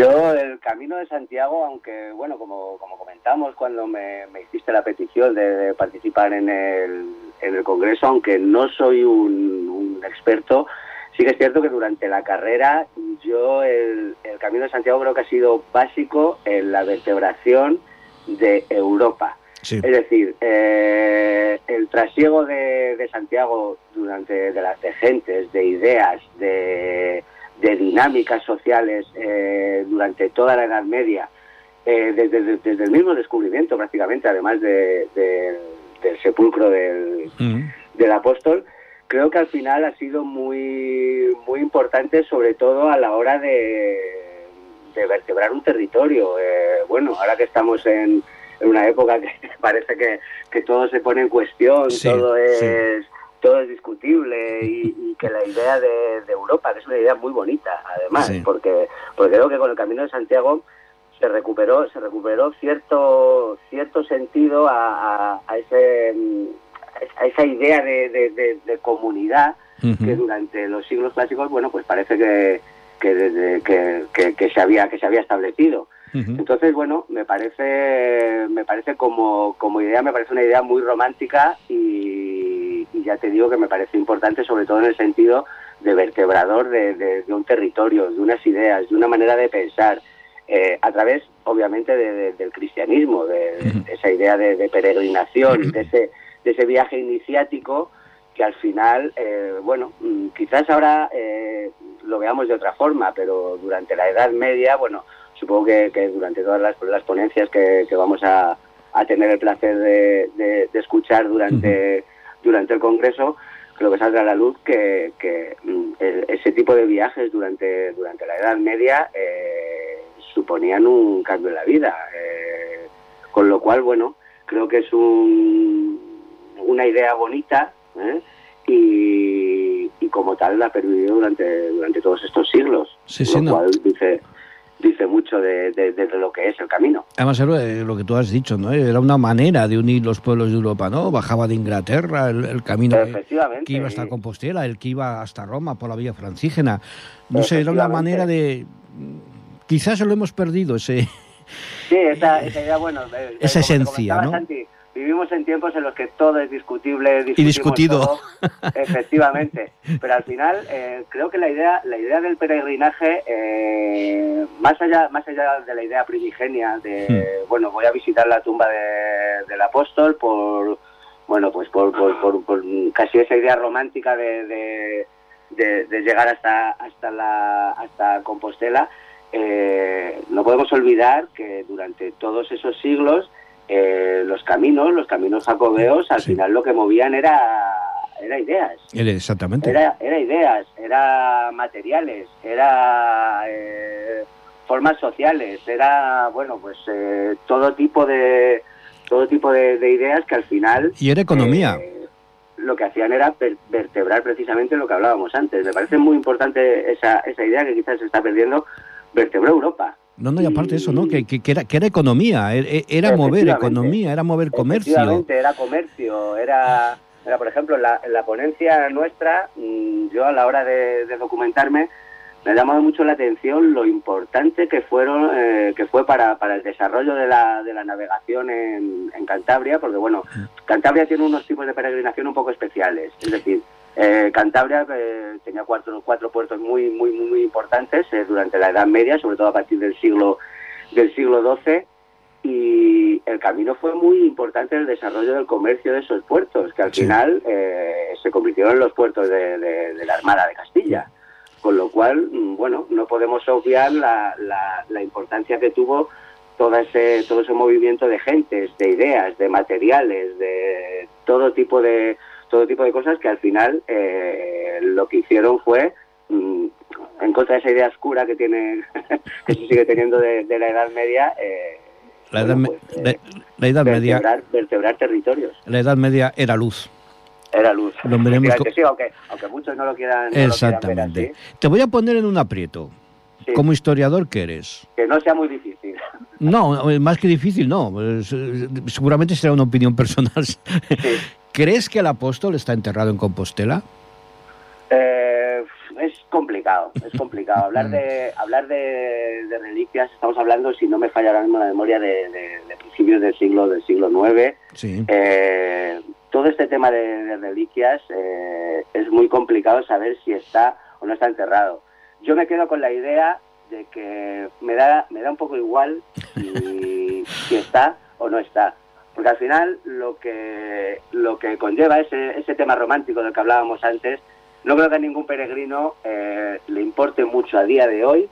Yo, el camino de Santiago, aunque, bueno, como, como comentamos cuando me, hiciste la petición de, participar en el, en el Congreso, aunque no soy un, experto, sí que es cierto que durante la carrera yo el, el, Camino de Santiago creo que ha sido básico en la vertebración de Europa. Es decir, eh, el trasiego de, de, Santiago durante de las de gentes, de ideas, de de dinámicas sociales eh, durante toda la Edad Media, eh, desde, desde, el mismo descubrimiento prácticamente, además de, del sepulcro del, del apóstol, creo que al final ha sido muy, muy importante, sobre todo a la hora de, de vertebrar un territorio. Eh, bueno, ahora que estamos en, en, una época que parece que, que todo se pone en cuestión, todo es todo es discutible y, que la idea de, Europa, que es una idea muy bonita, además, porque, porque creo que con el Camino de Santiago se recuperó se recuperó cierto cierto sentido a, ese a esa idea de, comunidad que durante los siglos clásicos bueno pues parece que que, desde, que, se había que se había establecido. Entonces bueno me parece me parece como como idea me parece una idea muy romántica y y ya te digo que me parece importante sobre todo en el sentido de vertebrador de, un territorio, de unas ideas, de una manera de pensar, eh, a través obviamente del cristianismo, de, esa idea de, peregrinación, de ese, de ese viaje iniciático que al final, eh, bueno, mm, quizás ahora eh, lo veamos de otra forma, pero durante la Edad Media, bueno, supongo que, durante todas las, ponencias que, vamos a, tener el placer de, escuchar durante durante el Congreso, creo que saldrá a la luz que, mm, ese tipo de viajes durante, durante la Edad Media eh, suponían un cambio en la vida. Eh, con lo cual, bueno, creo que es un, una idea bonita ¿eh? y, y, como tal la ha pervivido durante, durante todos estos siglos. Sí, lo cual dice dice mucho de, lo que es el camino. Además, lo que tú has dicho, ¿no? Era una manera de unir los pueblos de Europa, ¿no? Bajaba de Inglaterra el, camino que, iba hasta Compostela, el que iba hasta Roma por la vía francígena. No sé, era una manera de... Quizás lo hemos perdido, ese... Sí, esa, idea, bueno... esa esencia, ¿no? Vivimos en tiempos en los que todo es discutible y discutido. efectivamente. Pero al final eh, creo que la idea la idea del peregrinaje eh, más allá más allá de la idea primigenia de hmm. bueno voy a visitar la tumba del apóstol por bueno, pues por, por, por, casi esa idea romántica de, de, llegar hasta, hasta, la, hasta Compostela, eh, no podemos olvidar que durante todos esos siglos eh, los caminos, los caminos jacobeos, al final lo que movían era, era ideas. Exactamente. Era, era ideas, era materiales, era eh, formas sociales, era, bueno, pues todo tipo de todo tipo de, ideas que al final... Y era economía. Eh, lo que hacían era vertebrar precisamente lo que hablábamos antes. Me parece muy importante esa, esa idea que quizás se está perdiendo, vertebró Europa. No, no, y aparte eso, ¿no? Que, que, era, que era economía, e, e, era, mover economía, era mover comercio. era comercio, era, era por ejemplo, la, la ponencia nuestra, mm, yo a la hora de documentarme, me ha llamado mucho la atención lo importante que fueron eh, que fue para, para el desarrollo de la, de la navegación en, en, Cantabria, porque bueno, Cantabria tiene unos tipos de peregrinación un poco especiales, es decir, eh, Cantabria eh, tenía cuatro, cuatro puertos muy muy muy importantes durante la Edad Media, sobre todo a partir del siglo del siglo XII y el camino fue muy importante en el desarrollo del comercio de esos puertos, que al final se convirtieron en los puertos de, de la Armada de Castilla. Con lo cual, mm, bueno, no podemos obviar la, la, importancia que tuvo todo ese, todo ese movimiento de gentes, de ideas, de materiales, de todo tipo de, todo tipo de cosas que al final eh, lo que hicieron fue mm, en contra de esa idea oscura que tiene que se sigue teniendo de, la Edad Media eh, la, edad, pues, eh, la, edad Media vertebrar territorios la Edad Media era luz era luz. Lo veremos sí, aunque, aunque, muchos no lo quieran. Exactamente. Te voy a poner en un aprieto. Como historiador que eres. Que no sea muy difícil. No, más que difícil, no. Seguramente será una opinión personal. ¿Crees que el apóstol está enterrado en Compostela? Eh, es complicado, es complicado. hablar de hablar de, reliquias, estamos hablando, si no me falla ahora mismo la memoria, de, principios del siglo del siglo IX. Sí. Eh, todo este tema de, reliquias eh, es muy complicado saber si está o no está enterrado. Yo me quedo con la idea de que me da, me da un poco igual si, está o no está. Porque al final lo que, lo que conlleva ese, ese tema romántico del que hablábamos antes, no creo que a ningún peregrino eh, le importe mucho a día de hoy.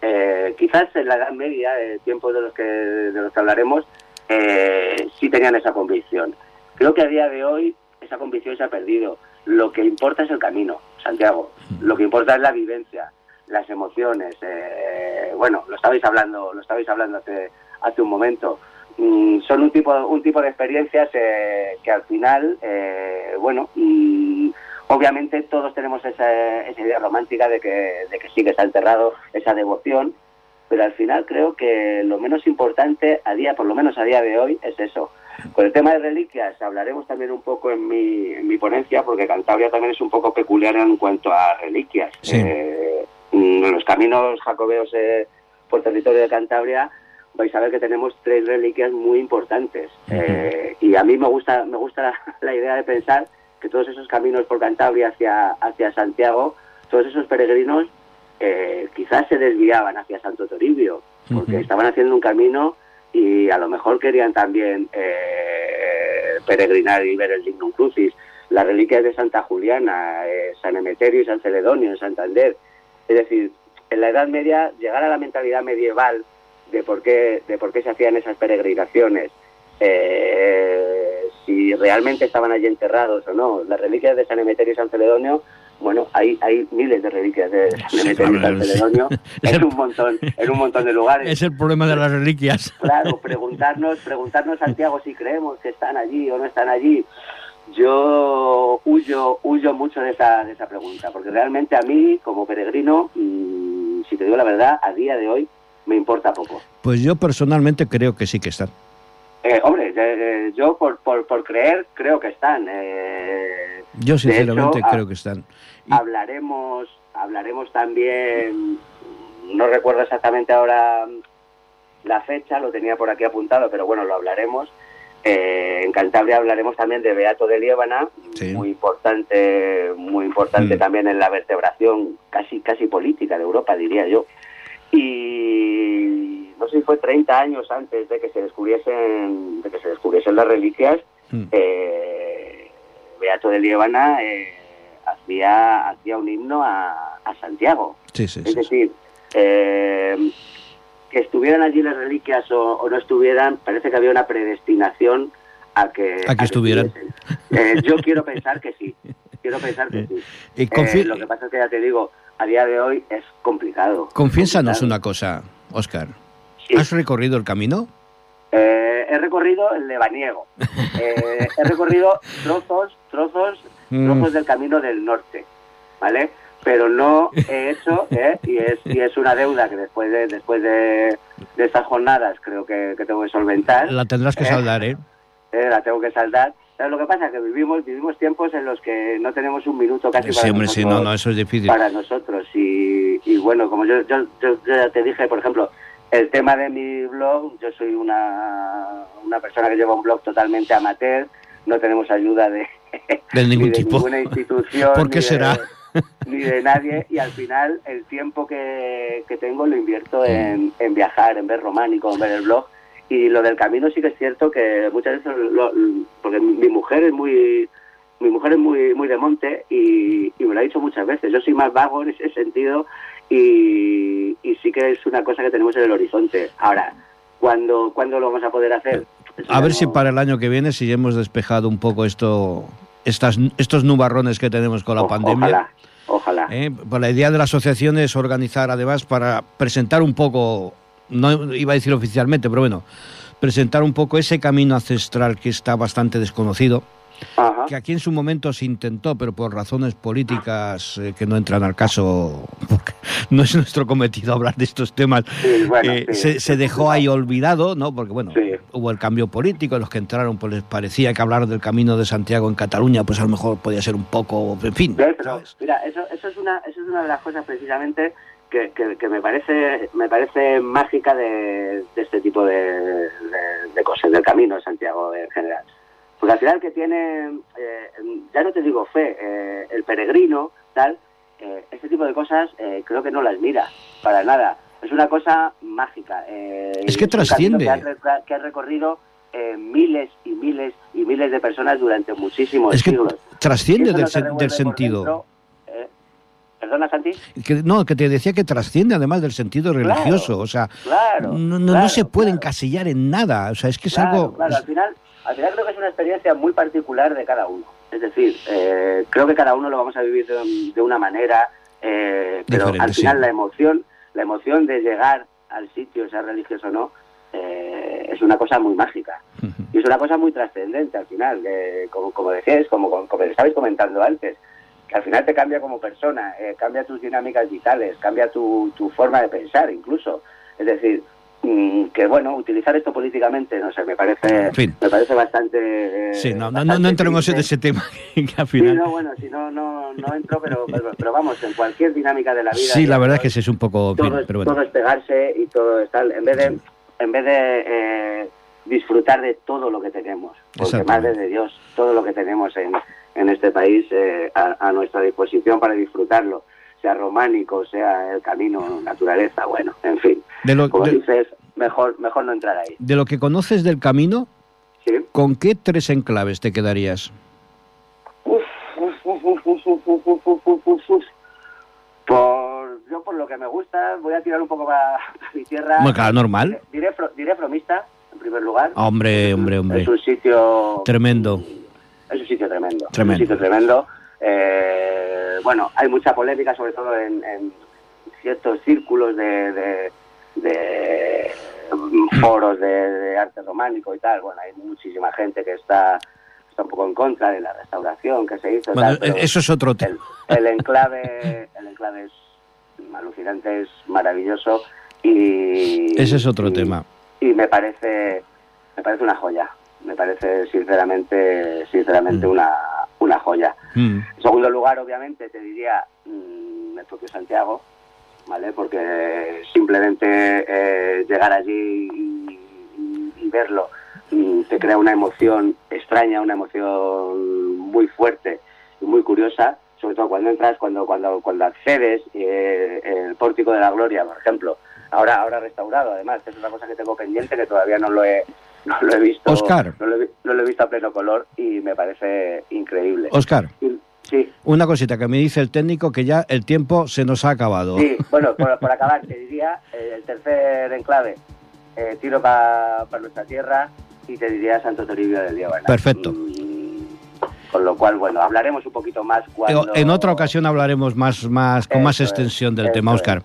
Eh, quizás en la Edad Media, tiempos de los que, de los que hablaremos, sí tenían esa convicción. Creo que a día de hoy esa convicción se ha perdido. Lo que importa es el camino, Santiago. Lo que importa es la vivencia, las emociones. Eh, bueno, lo estabais hablando, lo estabais hablando hace, hace un momento. Mm, son un tipo, un tipo de experiencias eh, que al final, eh, bueno, mm, obviamente todos tenemos esa, esa idea romántica de que, de que sí que está enterrado, esa devoción, pero al final creo que lo menos importante a día, por lo menos a día de hoy, es eso, con el tema de reliquias hablaremos también un poco en mi, en mi ponencia, porque Cantabria también es un poco peculiar en cuanto a reliquias. Eh, en los caminos jacobeos eh, por territorio de Cantabria vais a ver que tenemos tres reliquias muy importantes. Eh, y a mí me gusta, me gusta la, idea de pensar que todos esos caminos por Cantabria hacia, hacia Santiago, todos esos peregrinos quizás se desviaban hacia Santo Toribio, porque estaban haciendo un camino y a lo mejor querían también eh, peregrinar y ver el Dignum Crucis, las reliquias de Santa Juliana, eh, San Emeterio y San Celedonio en Santander. Es decir, en la Edad Media llegar a la mentalidad medieval de por qué, de por qué se hacían esas peregrinaciones, eh, si realmente estaban allí enterrados o no. Las reliquias de San Emeterio y San Celedonio bueno, hay, hay miles de reliquias de, de Celedonio en un montón, en un montón de lugares. Es el problema de las reliquias. Claro, preguntarnos, preguntarnos Santiago si creemos que están allí o no están allí. Yo huyo, huyo mucho de esa, de esa pregunta, porque realmente a mí, como peregrino, mm, si te digo la verdad, a día de hoy me importa poco. Pues yo personalmente creo que sí que están. Eh, hombre, yo por, por, por, creer creo que están. Eh, yo sinceramente creo que están. Hablaremos, hablaremos también, no recuerdo exactamente ahora la fecha, lo tenía por aquí apuntado, pero bueno, lo hablaremos. Eh, en Cantabria hablaremos también de Beato de Liébana, muy importante, muy importante mm. también en la vertebración casi casi política de Europa, diría yo. Y no sé si fue 30 años antes de que se descubriesen, de que se descubriesen las reliquias, mm. eh, Beato de Liébana eh, hacía, hacía un himno a, a Santiago. Sí, sí, Es sí. decir, eh, que estuvieran allí las reliquias o, o no estuvieran, parece que había una predestinación a que, A que estuvieran. Eh, yo quiero pensar que sí. Quiero pensar que sí. Eh, confi- lo que pasa es que ya te digo, a día de hoy es complicado. Complicado. una cosa, Oscar. Sí. ¿Has recorrido el camino? Eh, he recorrido el lebaniego. Eh, he recorrido trozos, trozos, Mm. trozos del camino del norte, ¿vale? Pero no he hecho, ¿eh? y, es, y es una deuda que después de después de, de estas jornadas creo que, que tengo que solventar. La tendrás que Eh, saldar, ¿eh? eh, la tengo que saldar. ¿Sabes lo que pasa? Que vivimos vivimos tiempos en los que no tenemos un minuto casi para Sí, sí, nosotros no, no, eso es difícil. para nosotros. Y, y bueno, como yo, yo, yo- ya te dije, por ejemplo, el tema de mi blog, yo soy una, una persona que lleva un blog totalmente amateur, no tenemos ayuda de, De ningún ni de tipo. ninguna institución. ¿Por qué ni de- será? ni de nadie y al final el tiempo que, que tengo lo invierto en, en viajar, en ver románico, en ver el blog y lo del camino sí que es cierto que muchas veces lo- porque mi mujer es muy mi mujer es muy muy de monte y, y me lo ha dicho muchas veces yo soy más vago en ese sentido y, y sí que es una cosa que tenemos en el horizonte ahora ¿cuándo, ¿cuándo lo vamos a poder hacer? Eso A ver no- si para el año que viene, si hemos despejado un poco esto, estas, estos nubarrones que tenemos con la o- pandemia. ojalá ojalá ¿eh? Pues la idea de la asociación es organizar, además, para presentar un poco, no iba a decir oficialmente, pero bueno, presentar un poco ese camino ancestral que está bastante desconocido, Ajá. que aquí en su momento se intentó, pero por razones políticas eh, que no entran al caso, porque no es nuestro cometido hablar de estos temas, Sí, bueno, eh, sí. se, se dejó ahí olvidado, ¿no? Porque bueno, hubo el cambio político, los que entraron pues les parecía que hablar del camino de Santiago en Cataluña, pues a lo mejor podía ser un poco, en fin. Pero, ¿sabes? mira, eso, eso es una, eso es una de las cosas precisamente que, que, que me parece, me parece mágica de, de este tipo de, de- de cosas, del camino de Santiago en general. Porque al final que tiene, eh, ya no te digo fe, eh, el peregrino, tal, eh, este tipo de cosas eh, creo que no las mira, para nada. Es una cosa mágica. eh, Es que trasciende. Que ha, que ha recorrido eh, miles y miles y miles de personas durante muchísimos Es que siglos. trasciende del, no sentido. dentro. ¿Perdona, Santi? Que, no, que te decía que trasciende además del sentido Claro, religioso, o sea, Claro. no, no, no claro, se puede claro. encasillar en nada, o sea, es que es Claro, algo... claro, al final, al final creo que es una experiencia muy particular de cada uno. Es decir, eh, creo que cada uno lo vamos a vivir de, de una manera, eh, pero Diferente, al final sí. la emoción, la emoción de llegar al sitio, sea religioso o no, eh, es una cosa muy mágica. Y es una cosa muy trascendente al final, como, como decíais, como, como, como estabais comentando antes, que al final te cambia como persona, eh, cambia tus dinámicas vitales, cambia tu, tu forma de pensar incluso. Es decir, mm, que bueno, utilizar esto políticamente, no sé, me parece, En fin. me parece bastante... eh, Sí, no, no, no, bastante no entremos en ese tema, que al Sí, final... no, bueno, si no, no, no entro, pero, pero, pero vamos, en cualquier dinámica de la vida... Sí, la verdad es que sí es un poco... todo, es, pero bueno. todo es pegarse y todo es tal, en vez de, en vez de eh, disfrutar de todo lo que tenemos, porque Exactamente. madre de Dios, todo lo que tenemos en, en este país eh, a, nuestra disposición para disfrutarlo, sea románico, sea el camino, naturaleza, bueno, en fin. De lo, Como dices, mejor, mejor no entrar ahí. De lo que conoces del camino, ¿Sí? ¿con qué tres enclaves te quedarías? Uf, uf, por, yo por lo que me gusta, voy a tirar un poco para, mi tierra. Bueno, claro, normal. Diré, diré, diré, Fromista, en primer lugar. Hombre, hombre, hombre. Es un sitio... Tremendo. Es un sitio tremendo. Tremendo. Es un sitio tremendo. Eh, bueno, hay mucha polémica, sobre todo en, en ciertos círculos de, de, de, mm, foros de, de arte románico y tal. Bueno, hay muchísima gente que está, está un poco en contra de la restauración que se hizo. Bueno, tal, eso es otro tema. el, el enclave, el enclave es alucinante, es maravilloso y Ese es otro y- tema. y me parece me parece una joya me parece sinceramente sinceramente Mm. una, una joya Mm. en segundo lugar obviamente te diría mm, el propio Santiago vale porque simplemente eh, llegar allí y, y- y verlo te crea una emoción extraña una emoción muy fuerte y muy curiosa sobre todo cuando entras cuando cuando cuando accedes eh, el pórtico de la gloria por ejemplo ahora ahora restaurado además que es una cosa que tengo pendiente que todavía no lo he no lo he visto. Oscar. No lo, he, no lo he visto a pleno color y me parece increíble. Oscar. Sí. Una cosita que me dice el técnico que ya el tiempo se nos ha acabado. Sí, bueno, por, por acabar, te diría eh, el tercer enclave, eh, tiro para nuestra tierra y te diría Santo Toribio del Diego. Perfecto. Mm, con lo cual, bueno, hablaremos un poquito más cuando... En otra ocasión hablaremos más, más con más extensión del tema, Oscar.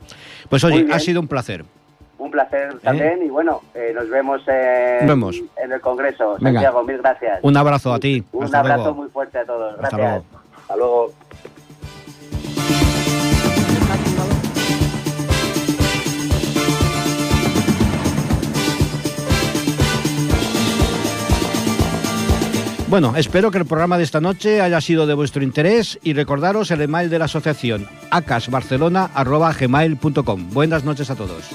Pues oye, ha sido un placer. Un placer también y bueno, eh, nos vemos, en, vemos en el Congreso. Santiago, mil gracias. Un abrazo a ti. Un Hasta abrazo luego. muy fuerte a todos. Hasta Gracias. luego. Hasta luego. Bueno, espero que el programa de esta noche haya sido de vuestro interés y recordaros el email de la asociación acasbarcelona.gmail.com. Buenas noches a todos.